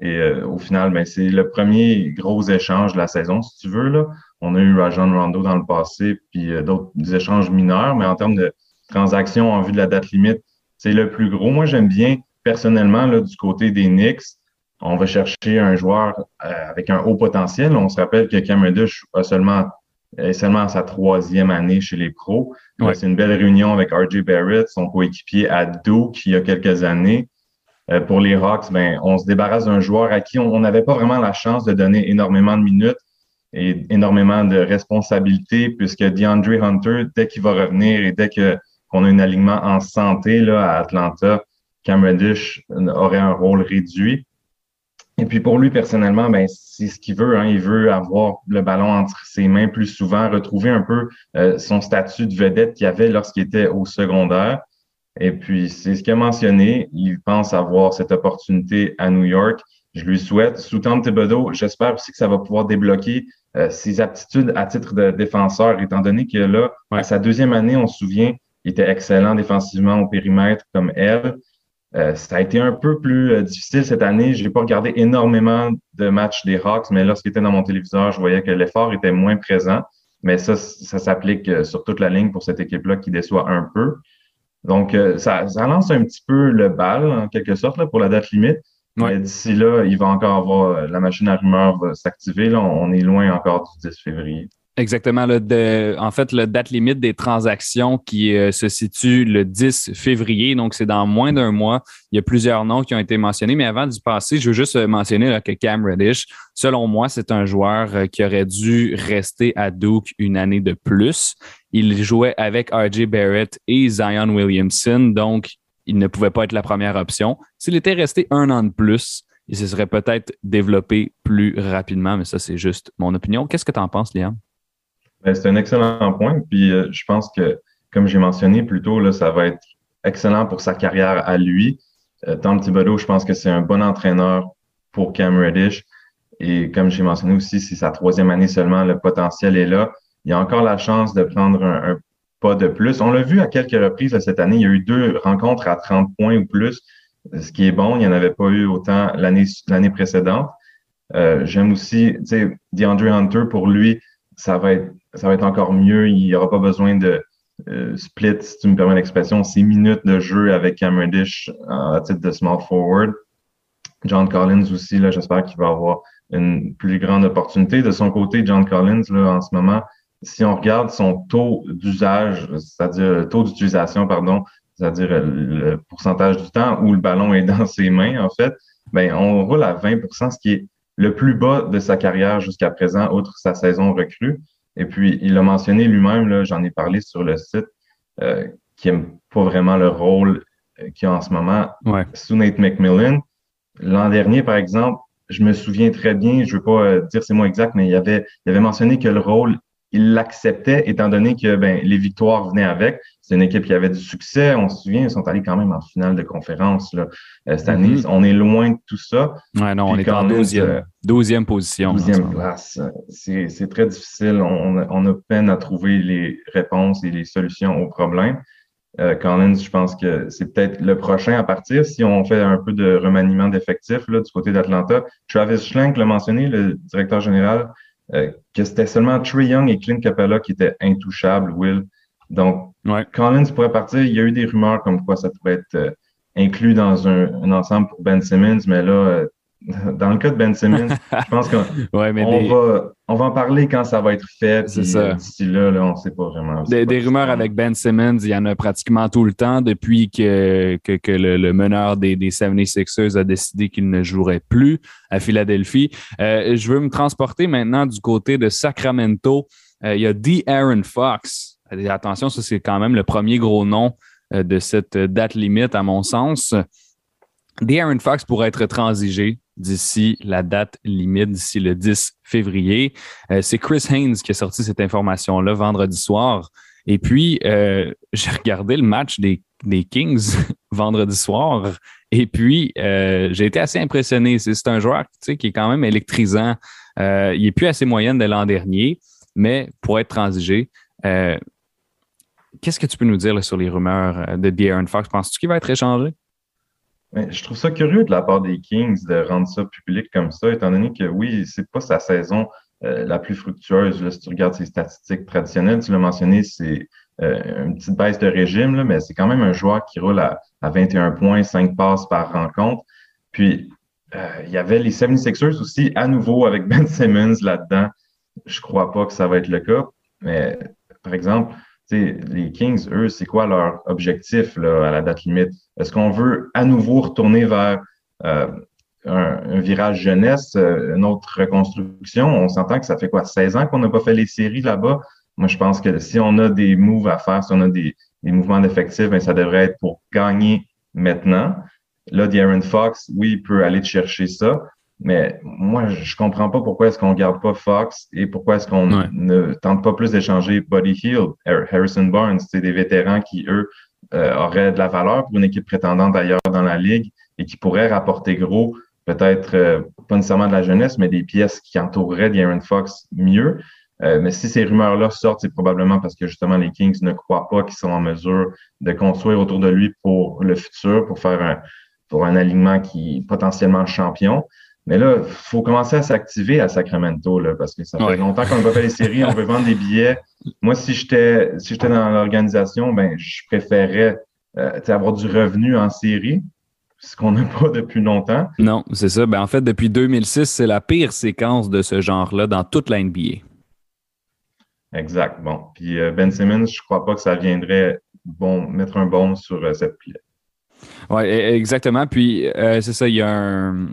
S5: Et euh, au final, ben, c'est le premier gros échange de la saison, si tu veux. Là. On a eu Rajon Rondo dans le passé, puis euh, d'autres échanges mineurs, mais en termes de transactions en vue de la date limite, c'est le plus gros. Moi, j'aime bien personnellement là, du côté des Knicks. On va chercher un joueur euh, avec un haut potentiel. On se rappelle que Cam Reddish a seulement est seulement sa troisième année chez les pros. C'est une belle réunion avec RJ Barrett, son coéquipier à Duke il y a quelques années. Euh, pour les Hawks, ben, on se débarrasse d'un joueur à qui on n'avait pas vraiment la chance de donner énormément de minutes et énormément de responsabilités, puisque DeAndre Hunter, dès qu'il va revenir et dès qu'on a un alignement en santé là, à Atlanta, Cam Reddish aurait un rôle réduit. Et puis pour lui personnellement, ben c'est ce qu'il veut. Hein. Il veut avoir le ballon entre ses mains plus souvent, retrouver un peu euh, son statut de vedette qu'il avait lorsqu'il était au secondaire. Et puis c'est ce qu'il a mentionné. Il pense avoir cette opportunité à New York. Je lui souhaite. Sous Tom Thibodeau, j'espère aussi que ça va pouvoir débloquer euh, ses aptitudes à titre de défenseur, étant donné que là, à sa deuxième année, on se souvient, il était excellent défensivement au périmètre comme elle. Euh, ça a été un peu plus euh, difficile cette année. Je n'ai pas regardé énormément de matchs des Hawks, mais lorsqu'il était dans mon téléviseur, je voyais que l'effort était moins présent. Mais ça, ça s'applique euh, sur toute la ligne pour cette équipe-là qui déçoit un peu. Donc, ça, lance un petit peu le bal, en quelque sorte, là, pour la date limite. Mais d'ici là, il va encore avoir, la machine à rumeurs va s'activer. Là, on est loin encore du 10 février.
S3: Exactement. en fait, le date limite des transactions qui euh, se situe le 10 février, donc c'est dans moins d'un mois. Il y a plusieurs noms qui ont été mentionnés, mais avant d'y passer, je veux juste euh, mentionner que Cam Reddish, selon moi, c'est un joueur euh, qui aurait dû rester à Duke une année de plus. Il jouait avec RJ Barrett et Zion Williamson, donc il ne pouvait pas être la première option. S'il était resté un an de plus, il se serait peut-être développé plus rapidement, mais ça, c'est juste mon opinion. Qu'est-ce que tu en penses, Liam?
S5: Ben, c'est un excellent point. Puis euh, je pense que, comme j'ai mentionné plus tôt, là, ça va être excellent pour sa carrière à lui. Euh, Tom Thibodeau, je pense que c'est un bon entraîneur pour Cam Reddish. Et comme j'ai mentionné aussi, si sa troisième année seulement, le potentiel est là. Il y a encore la chance de prendre un, pas de plus. On l'a vu à quelques reprises cette année. Il y a eu deux rencontres à 30 points ou plus, ce qui est bon. Il n'y en avait pas eu autant l'année l'année précédente. Euh, J'aime aussi, tu sais, DeAndre Hunter, pour lui, ça va être ça va être encore mieux. Il n'y aura pas besoin de euh, split, si tu me permets l'expression, six minutes de jeu avec Cameron Dish à titre de small forward. John Collins aussi, là, j'espère qu'il va avoir une plus grande opportunité. De son côté, John Collins, là, en ce moment, si on regarde son taux d'usage, c'est-à-dire le taux d'utilisation, pardon, c'est-à-dire le pourcentage du temps où le ballon est (laughs) dans ses mains, en fait, ben, on roule à 20% ce qui est le plus bas de sa carrière jusqu'à présent, outre sa saison recrue. Et puis, il a mentionné lui-même, j'en ai parlé sur le site, euh, qui n'aime pas vraiment le rôle euh, qu'il a en ce moment sous Nate McMillan. L'an dernier, par exemple, je me souviens très bien, je ne veux pas euh, dire ces mots exacts, mais il avait, il avait mentionné que le rôle il l'acceptait étant donné que ben, les victoires venaient avec. C'est une équipe qui avait du succès. On se souvient, ils sont allés quand même en finale de conférence là, euh, cette année. Mm-hmm. On est loin de tout ça.
S3: Ouais, non, on est en 12e, 12e position.
S5: 12e place. C'est très difficile. On, on, a peine à trouver les réponses et les solutions aux problèmes. Euh, Collins, je pense que c'est peut-être le prochain à partir si on fait un peu de remaniement d'effectifs du côté d'Atlanta. Travis Schlenk l'a mentionné, le directeur général, euh, que c'était seulement Trey Young et Clint Capella qui étaient intouchables, Will. Donc, Collins pourrait partir. Il y a eu des rumeurs comme quoi ça pourrait être euh, inclus dans un, ensemble pour Ben Simmons, mais là, euh, (laughs) dans le cas de Ben Simmons, je pense qu'on (laughs) va, on va en parler quand ça va être fait. C'est ça. D'ici là, là, on ne sait pas vraiment.
S3: Des, rumeurs avec Ben Simmons, il y en a pratiquement tout le temps depuis que, que, le, meneur des, des 76ers a décidé qu'il ne jouerait plus à Philadelphie. Euh, je veux me transporter maintenant du côté de Sacramento. Euh, il y a D. Aaron Fox. Attention, ça c'est quand même le premier gros nom euh, de cette date limite, à mon sens. D. Aaron Fox pourrait être transigé d'ici la date limite, d'ici le 10 février. Euh, c'est Chris Haynes qui a sorti cette information-là vendredi soir. Et puis, euh, (laughs) j'ai regardé le match des, des Kings (laughs) vendredi soir. Et puis, euh, j'ai été assez impressionné. C'est un joueur qui est quand même électrisant. il est plus assez moyenne de l'an dernier, mais pour être transigé, qu'est-ce que tu peux nous dire sur les rumeurs de De'Aaron Fox? Penses-tu qu'il va être échangé?
S5: je trouve ça curieux de la part des Kings de rendre ça public comme ça, étant donné que oui, c'est pas sa saison euh, la plus fructueuse. Là, si tu regardes ses statistiques traditionnelles, tu l'as mentionné, c'est euh, une petite baisse de régime, là, mais c'est quand même un joueur qui roule à, 21 points, 5 passes par rencontre. Puis, euh, il y avait les 76ers aussi, à nouveau avec Ben Simmons là-dedans. Je crois pas que ça va être le cas. Mais par exemple, les Kings, eux, c'est quoi leur objectif là, à la date limite? Est-ce qu'on veut à nouveau retourner vers euh, un, virage jeunesse, euh, une autre reconstruction? On s'entend que ça fait quoi, 16 ans qu'on n'a pas fait les séries là-bas? Moi, je pense que si on a des moves à faire, si on a des, mouvements d'effectifs, ben, ça devrait être pour gagner maintenant. Là, Darren Fox, oui, il peut aller chercher ça, mais moi, je comprends pas pourquoi est-ce qu'on garde pas Fox et pourquoi est-ce qu'on ne tente pas plus d'échanger Buddy Hill, Harrison Barnes, c'est des vétérans qui, eux, euh, auraient de la valeur pour une équipe prétendante d'ailleurs dans la ligue et qui pourraient rapporter gros, peut-être euh, pas nécessairement de la jeunesse, mais des pièces qui entoureraient Darren Fox mieux. Euh, mais si ces rumeurs-là sortent, c'est probablement parce que justement les Kings ne croient pas qu'ils sont en mesure de construire autour de lui pour le futur, pour faire un, pour un alignement qui est potentiellement champion. Mais là, il faut commencer à s'activer à Sacramento, là, parce que ça fait longtemps qu'on n'a pas fait les séries, on veut vendre des billets. Moi, si j'étais si j'étais dans l'organisation, ben, je préférerais euh, avoir du revenu en série, ce qu'on n'a pas depuis longtemps.
S3: Non, c'est ça. Ben, en fait, depuis 2006, c'est la pire séquence de ce genre-là dans toute la NBA.
S5: Exact. Bon. Puis euh, Ben Simmons, je ne crois pas que ça viendrait bon, mettre un bon sur euh, cette pile.
S3: Oui, e, exactement. Puis, euh, c'est ça, il y a un,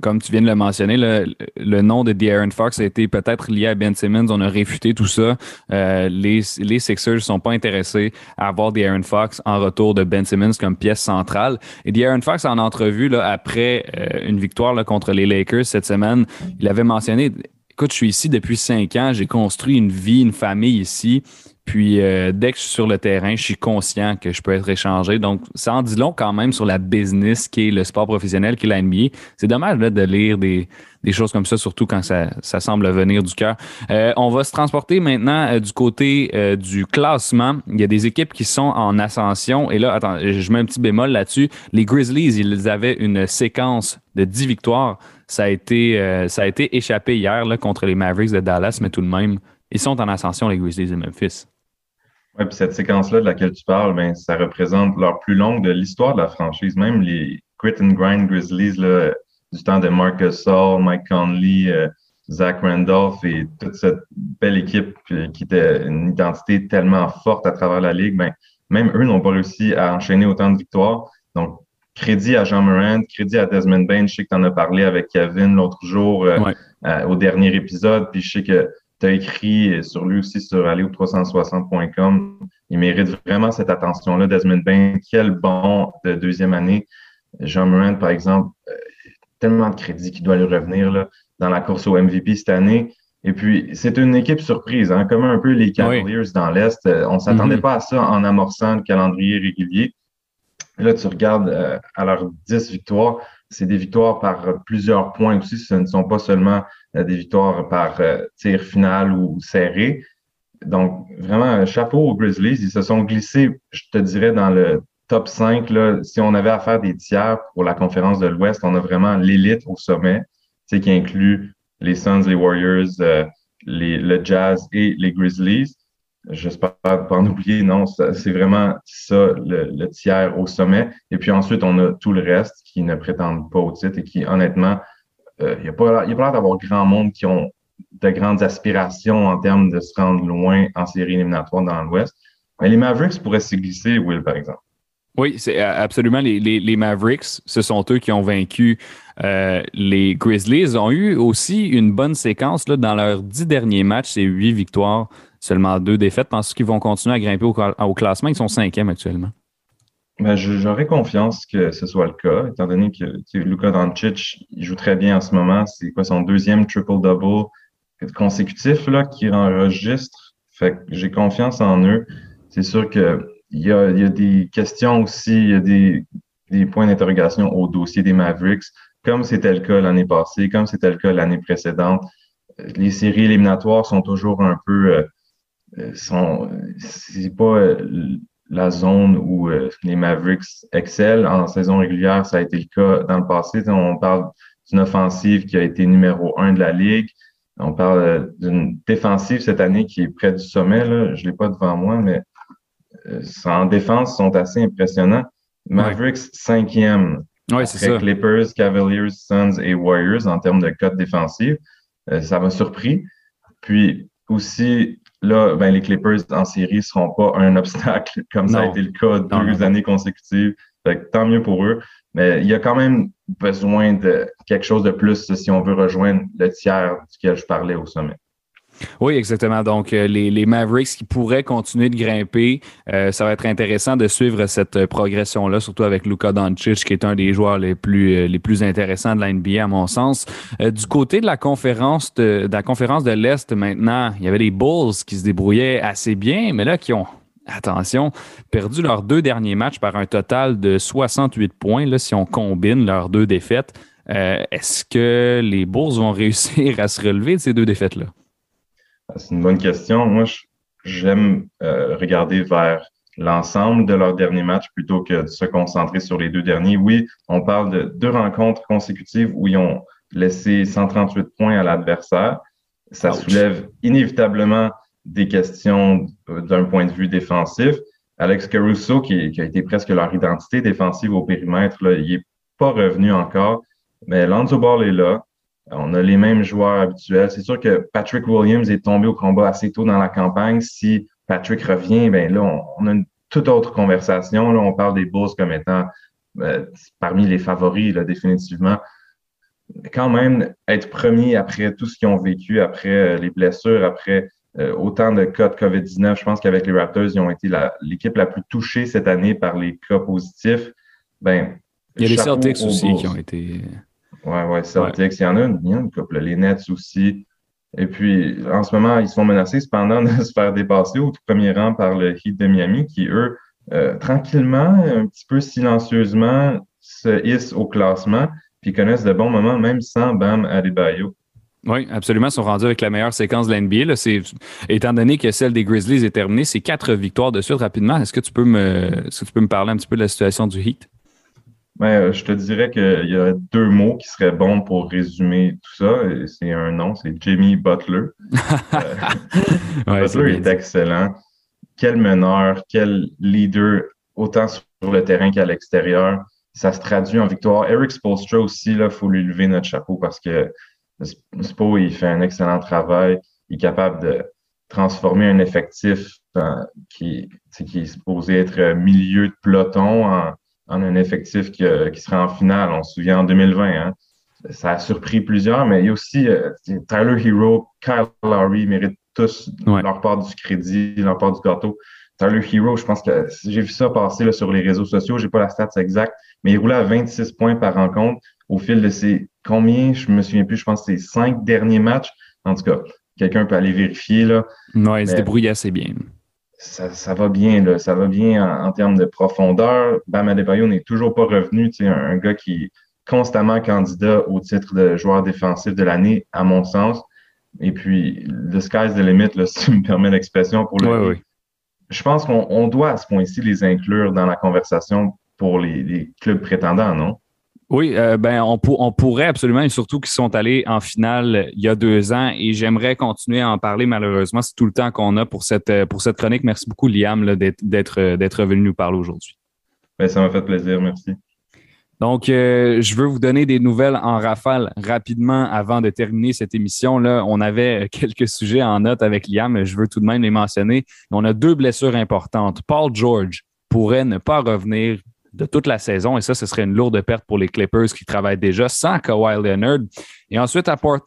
S3: comme tu viens de le mentionner, le, nom de De'Aaron Fox a été peut-être lié à Ben Simmons. On a réfuté tout ça. Euh, les, les Sixers ne sont pas intéressés à avoir De'Aaron Fox en retour de Ben Simmons comme pièce centrale. Et De'Aaron Fox, en entrevue, là, après euh, une victoire là, contre les Lakers cette semaine, il avait mentionné Écoute, je suis ici depuis cinq ans, j'ai construit une vie, une famille ici. Puis euh, dès que je suis sur le terrain, je suis conscient que je peux être échangé. Donc, ça en dit long quand même sur la business qui est le sport professionnel, qui est la NBA. C'est dommage de lire des, choses comme ça, surtout quand ça, semble venir du cœur. Euh, on va se transporter maintenant euh, du côté du classement. Il y a des équipes qui sont en ascension. Et là, attends, je mets un petit bémol là-dessus. Les Grizzlies, ils avaient une séquence de 10 victoires. Ça a été, ça a été échappé hier là, contre les Mavericks de Dallas, mais tout de même, ils sont en ascension, les Grizzlies de Memphis.
S5: Oui, puis cette séquence-là de laquelle tu parles, ben, ça représente leur plus longue de l'histoire de la franchise. Même les Grit and Grind Grizzlies là, du temps de Marcus Saul, Mike Conley, euh, Zach Randolph et toute cette belle équipe euh, qui était une identité tellement forte à travers la ligue, ben, même eux n'ont pas réussi à enchaîner autant de victoires. Donc, crédit à Jean Morant, crédit à Desmond Bain. Je sais que tu en as parlé avec Kevin l'autre jour euh, au dernier épisode. Puis je sais que tu as écrit sur lui aussi sur alleo360.com. Il mérite vraiment cette attention-là. Desmond Bain, quel bon de deuxième année. Jean Morin, par exemple, euh, tellement de crédit qui doit lui revenir là, dans la course au MVP cette année. Et puis, c'est une équipe surprise, hein, comme un peu les Cavaliers dans l'Est. Euh, on ne s'attendait mm-hmm. pas à ça en amorçant le calendrier régulier. Là, tu regardes euh, à leurs 10 victoires, c'est des victoires par plusieurs points aussi. Ce ne sont pas seulement euh, des victoires par euh, tir final ou serré. Donc, vraiment, chapeau aux Grizzlies. Ils se sont glissés, je te dirais, dans le top 5. Là, si on avait à faire des tiers pour la conférence de l'Ouest, on a vraiment l'élite au sommet, qui inclut les Suns, les Warriors, euh, les, le Jazz et les Grizzlies. J'espère pas en oublier, non, c'est vraiment ça, le, tiers au sommet. Et puis ensuite, on a tout le reste qui ne prétendent pas au titre et qui, honnêtement, il n'y a pas l'air d'avoir grand monde qui ont de grandes aspirations en termes de se rendre loin en série éliminatoire dans l'Ouest. Mais les Mavericks pourraient s'y glisser, Will, par exemple.
S3: Oui, c'est euh, absolument. Les, Mavericks, ce sont eux qui ont vaincu euh, les Grizzlies. Ils ont eu aussi une bonne séquence là, dans leurs dix derniers matchs. C'est huit victoires, seulement deux défaites. Pense qu'ils vont continuer à grimper au, au classement? Ils sont cinquièmes actuellement.
S5: Ben, j'aurais confiance que ce soit le cas, étant donné que Luka Doncic joue très bien en ce moment. C'est quoi son deuxième triple-double consécutif qu'il enregistre? Fait que j'ai confiance en eux. C'est sûr qu'il y a, y a des questions aussi, il y a des, des points d'interrogation au dossier des Mavericks, comme c'était le cas l'année passée, comme c'était le cas l'année précédente. Les séries éliminatoires sont toujours un peu. Euh, euh sont, c'est pas euh, la zone où euh, les Mavericks excellent. En saison régulière, ça a été le cas dans le passé. On parle d'une offensive qui a été numéro un de la Ligue. On parle euh, d'une défensive cette année qui est près du sommet. Là. Je ne l'ai pas devant moi, mais euh, en défense, sont assez impressionnants. Mavericks, cinquième.
S3: Oui, c'est ça.
S5: Clippers, Cavaliers, Suns et Warriors en termes de cote défensive. ça m'a surpris. Puis aussi, là, ben, les Clippers en série ne seront pas un obstacle (laughs) comme ça a été le cas deux années consécutives. tant mieux pour eux. Mais il y a quand même besoin de quelque chose de plus si on veut rejoindre le tiers duquel je parlais au sommet.
S3: Oui, exactement. Donc, euh, les, Mavericks qui pourraient continuer de grimper, euh, ça va être intéressant de suivre cette progression-là, surtout avec Luka Doncic, qui est un des joueurs les plus, euh, les plus intéressants de la NBA, à mon sens. du côté de la conférence de, de la conférence de l'Est, maintenant, il y avait les Bulls qui se débrouillaient assez bien, mais là, qui ont attention, perdu leurs deux derniers matchs par un total de 68 points, là, si on combine leurs deux défaites. Est-ce que les Bulls vont (laughs) réussir à se relever de ces deux défaites-là?
S5: C'est une bonne question. Moi, j'aime euh, regarder vers l'ensemble de leur dernier match plutôt que de se concentrer sur les deux derniers. Oui, on parle de deux rencontres consécutives où ils ont laissé 138 points à l'adversaire. Ça soulève inévitablement des questions euh, d'un point de vue défensif. Alex Caruso, qui, qui, a été presque leur identité défensive au périmètre, là, il n'est pas revenu encore. Mais Lonzo Ball est là. On a les mêmes joueurs habituels. C'est sûr que Patrick Williams est tombé au combat assez tôt dans la campagne. Si Patrick revient, ben là, on, a une toute autre conversation. Là, on parle des Bulls comme étant euh, parmi les favoris, là, définitivement. Quand même, être premier après tout ce qu'ils ont vécu, après euh, les blessures, après euh, autant de cas de COVID-19, je pense qu'avec les Raptors, ils ont été l'équipe la, plus touchée cette année par les cas positifs. Ben,
S3: il y a les Celtics aussi qui ont été.
S5: Ouais, ouais, Celtics, il y en a une, il y a une couple. Les Nets aussi. Et puis, en ce moment, ils sont menacés cependant (laughs) de se faire dépasser au tout premier rang par le Heat de Miami, qui, eux, euh, tranquillement, un petit peu silencieusement, se hissent au classement, puis connaissent de bons moments, même sans Bam Adebayo.
S3: Oui, absolument. Ils sont rendus avec la meilleure séquence de l'NBA. Étant donné que celle des Grizzlies est terminée, c'est quatre victoires de suite rapidement. Est-ce que tu peux me, est-ce que tu peux me parler un petit peu de la situation du Heat?
S5: Euh, je te dirais qu'il y a deux mots qui seraient bons pour résumer tout ça. C'est un nom, c'est Jimmy Butler. (laughs) Euh, Butler est, excellent. Quel meneur, quel leader, autant sur le terrain qu'à l'extérieur. Ça se traduit en victoire. Eric Spolstra aussi, il faut lui lever notre chapeau parce que Spo, il fait un excellent travail. Il est capable de transformer un effectif euh, qui, qui est supposé être milieu de peloton en en un effectif qui, euh, qui sera en finale. On se souvient en 2020. Hein. Ça a surpris plusieurs, mais il y a aussi euh, Tyler Hero, Kyle Lowry méritent tous leur part du crédit, leur part du gâteau. Tyler Hero, je pense que j'ai vu ça passer là, sur les réseaux sociaux, j'ai pas la stats exacte, mais il roulait à 26 points par rencontre au fil de ses combien, je me souviens plus, je pense que c'est cinq derniers matchs. En tout cas, quelqu'un peut aller vérifier. Là.
S3: Non, il se débrouille assez bien
S5: ça, va bien, là, ça va bien en, termes de profondeur. Bam Adebayo n'est toujours pas revenu, tu sais, un, gars qui est constamment candidat au titre de joueur défensif de l'année, à mon sens. Et puis, the sky's the limit, là, (laughs) si tu me permets l'expression pour le. Je pense qu'on doit à ce point-ci les inclure dans la conversation pour les clubs prétendants, non?
S3: Oui, euh, ben on, on, pourrait absolument, et surtout qu'ils sont allés en finale il y a deux ans, et j'aimerais continuer à en parler. Malheureusement, c'est tout le temps qu'on a pour cette euh, pour cette chronique. Merci beaucoup, Liam, d'être euh, d'être venu nous parler aujourd'hui.
S5: Ben, ça m'a fait plaisir, merci.
S3: Donc, je veux vous donner des nouvelles en rafale rapidement avant de terminer cette émission. Là, on avait (laughs) quelques sujets en note avec Liam, je veux tout de même les mentionner. On a deux blessures importantes. Paul George pourrait ne pas revenir de toute la saison. Et ça, ce serait une lourde perte pour les Clippers qui travaillent déjà sans Kawhi Leonard. Et ensuite, à Portland,